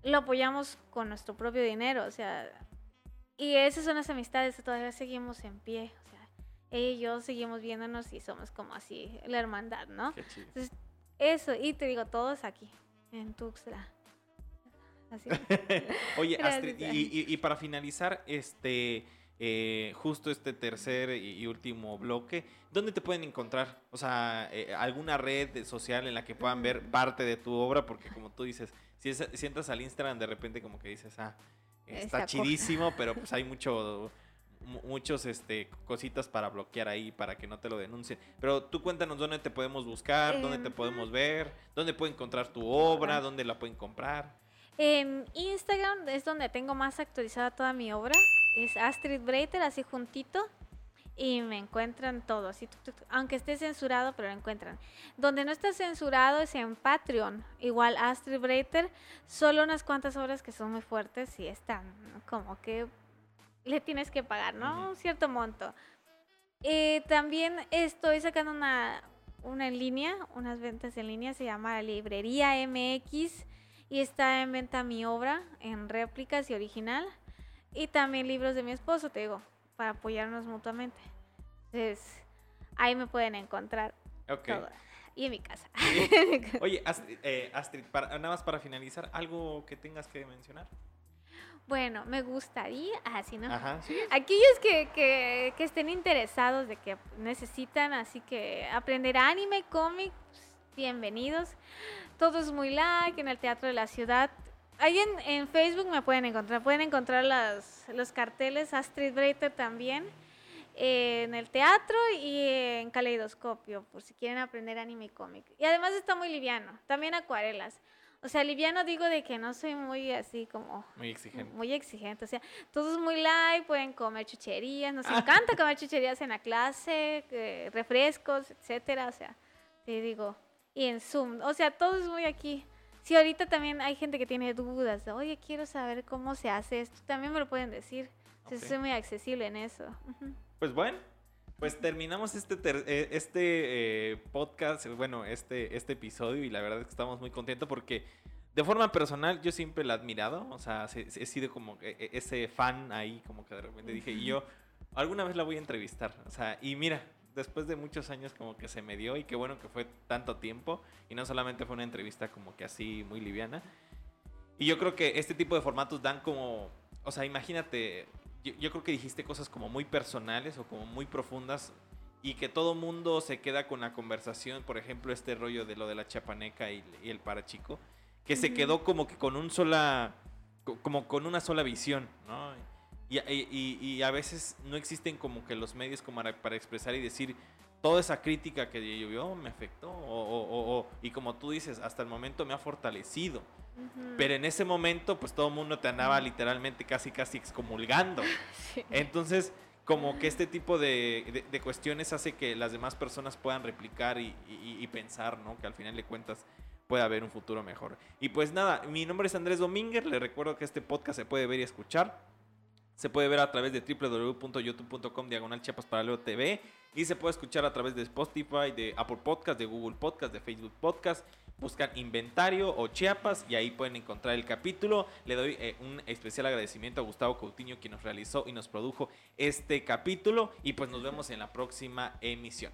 lo apoyamos con nuestro propio dinero, o sea, y esas son las amistades que todavía seguimos en pie, ella y yo seguimos viéndonos y somos como así, la hermandad, ¿no? Qué chido. Entonces, eso, y te digo, todos aquí, en Tuxtla. Así. Oye, Astrid, y, Dani. y- y para finalizar, este, eh, justo este tercer y, y último bloque, ¿dónde te pueden encontrar? O sea, eh, alguna red social en la que puedan ver Mm. parte de tu obra, porque como tú dices, si, es- si entras al Instagram, de repente como que dices, ah, está chidísimo, pero pues hay mucho mu- muchos este cositas para bloquear ahí para que no te lo denuncien. Pero tú cuéntanos dónde te podemos buscar, dónde te Em, podemos ver, dónde pueden encontrar tu obra, Ah. dónde la pueden comprar. En Instagram es donde tengo más actualizada toda mi obra. Es Astrid Breiter, así juntito. Y me encuentran todo, así, tuc, tuc, tuc, aunque esté censurado, pero lo encuentran. Donde no está censurado es en Patreon, igual Astrid Breiter, solo unas cuantas obras que son muy fuertes y están como que le tienes que pagar, ¿no? Un cierto monto. Eh, también estoy sacando una, una en línea, unas ventas en línea, se llama Librería MX y está en venta mi obra en réplicas y original y también libros de mi esposo, te digo, para apoyarnos mutuamente. Entonces, ahí me pueden encontrar Ok. todo. Y en mi casa. Oye, Astrid, eh, Astrid, para- nada más para finalizar, ¿algo que tengas que mencionar? Bueno, me gustaría, así no. Ajá, sí. Aquellos que, que- que estén interesados de que necesitan, así que aprender anime, cómic, pues, bienvenidos. Todo es muy like en el Teatro de la Ciudad. Ahí en, en Facebook me pueden encontrar, pueden encontrar las, los carteles Astrid Breiter también eh, en el teatro y en Caleidoscopio, por si quieren aprender anime y cómic. Y además está muy liviano, también acuarelas. O sea, liviano digo de que no soy muy así como Muy exigente. muy exigente, o sea, todo es muy light, pueden comer chucherías, nos encanta comer chucherías en la clase, eh, refrescos, etcétera, o sea, te digo, y en Zoom, o sea, todo es muy aquí. Si ahorita también hay gente que tiene dudas, de, oye, quiero saber cómo se hace esto, también me lo pueden decir. Entonces, soy muy accesible en eso. Pues bueno, pues terminamos este, eh, este eh, podcast, bueno, este, este episodio y la verdad es que estamos muy contentos porque de forma personal yo siempre la he admirado, o sea, se- se- he sido como eh, ese fan ahí, como que de repente dije, y yo alguna vez la voy a entrevistar, o sea, y mira, después de muchos años como que se me dio y qué bueno que fue tanto tiempo y no solamente fue una entrevista como que así muy liviana. Y yo creo que este tipo de formatos dan como, o sea, imagínate, yo, yo creo que dijiste cosas como muy personales o como muy profundas y que todo mundo se queda con la conversación, por ejemplo, este rollo de lo de la chapaneca y, y el parachico, que se quedó como que con un sola, co- como con una sola visión, ¿no? Y, y- y- a veces no existen como que los medios como para, expresar y decir toda esa crítica que yo, yo me afectó o- o- o- y como tú dices, hasta el momento me ha fortalecido. Pero en ese momento, pues todo el mundo te andaba literalmente casi, casi excomulgando. Sí. Entonces, como que este tipo de, de- de cuestiones hace que las demás personas puedan replicar y, y- y pensar, ¿no? Que al final de cuentas puede haber un futuro mejor. Y pues nada, mi nombre es Andrés Domínguez. Le recuerdo que este podcast se puede ver y escuchar. Se puede ver a través de www.youtube.com diagonal Chiapas TV y se puede escuchar a través de Spotify, de Apple Podcast, de Google Podcast, de Facebook Podcast. Buscan Inventario o Chiapas y ahí pueden encontrar el capítulo. Le doy eh, un especial agradecimiento a Gustavo Coutinho quien nos realizó y nos produjo este capítulo y pues nos vemos en la próxima emisión.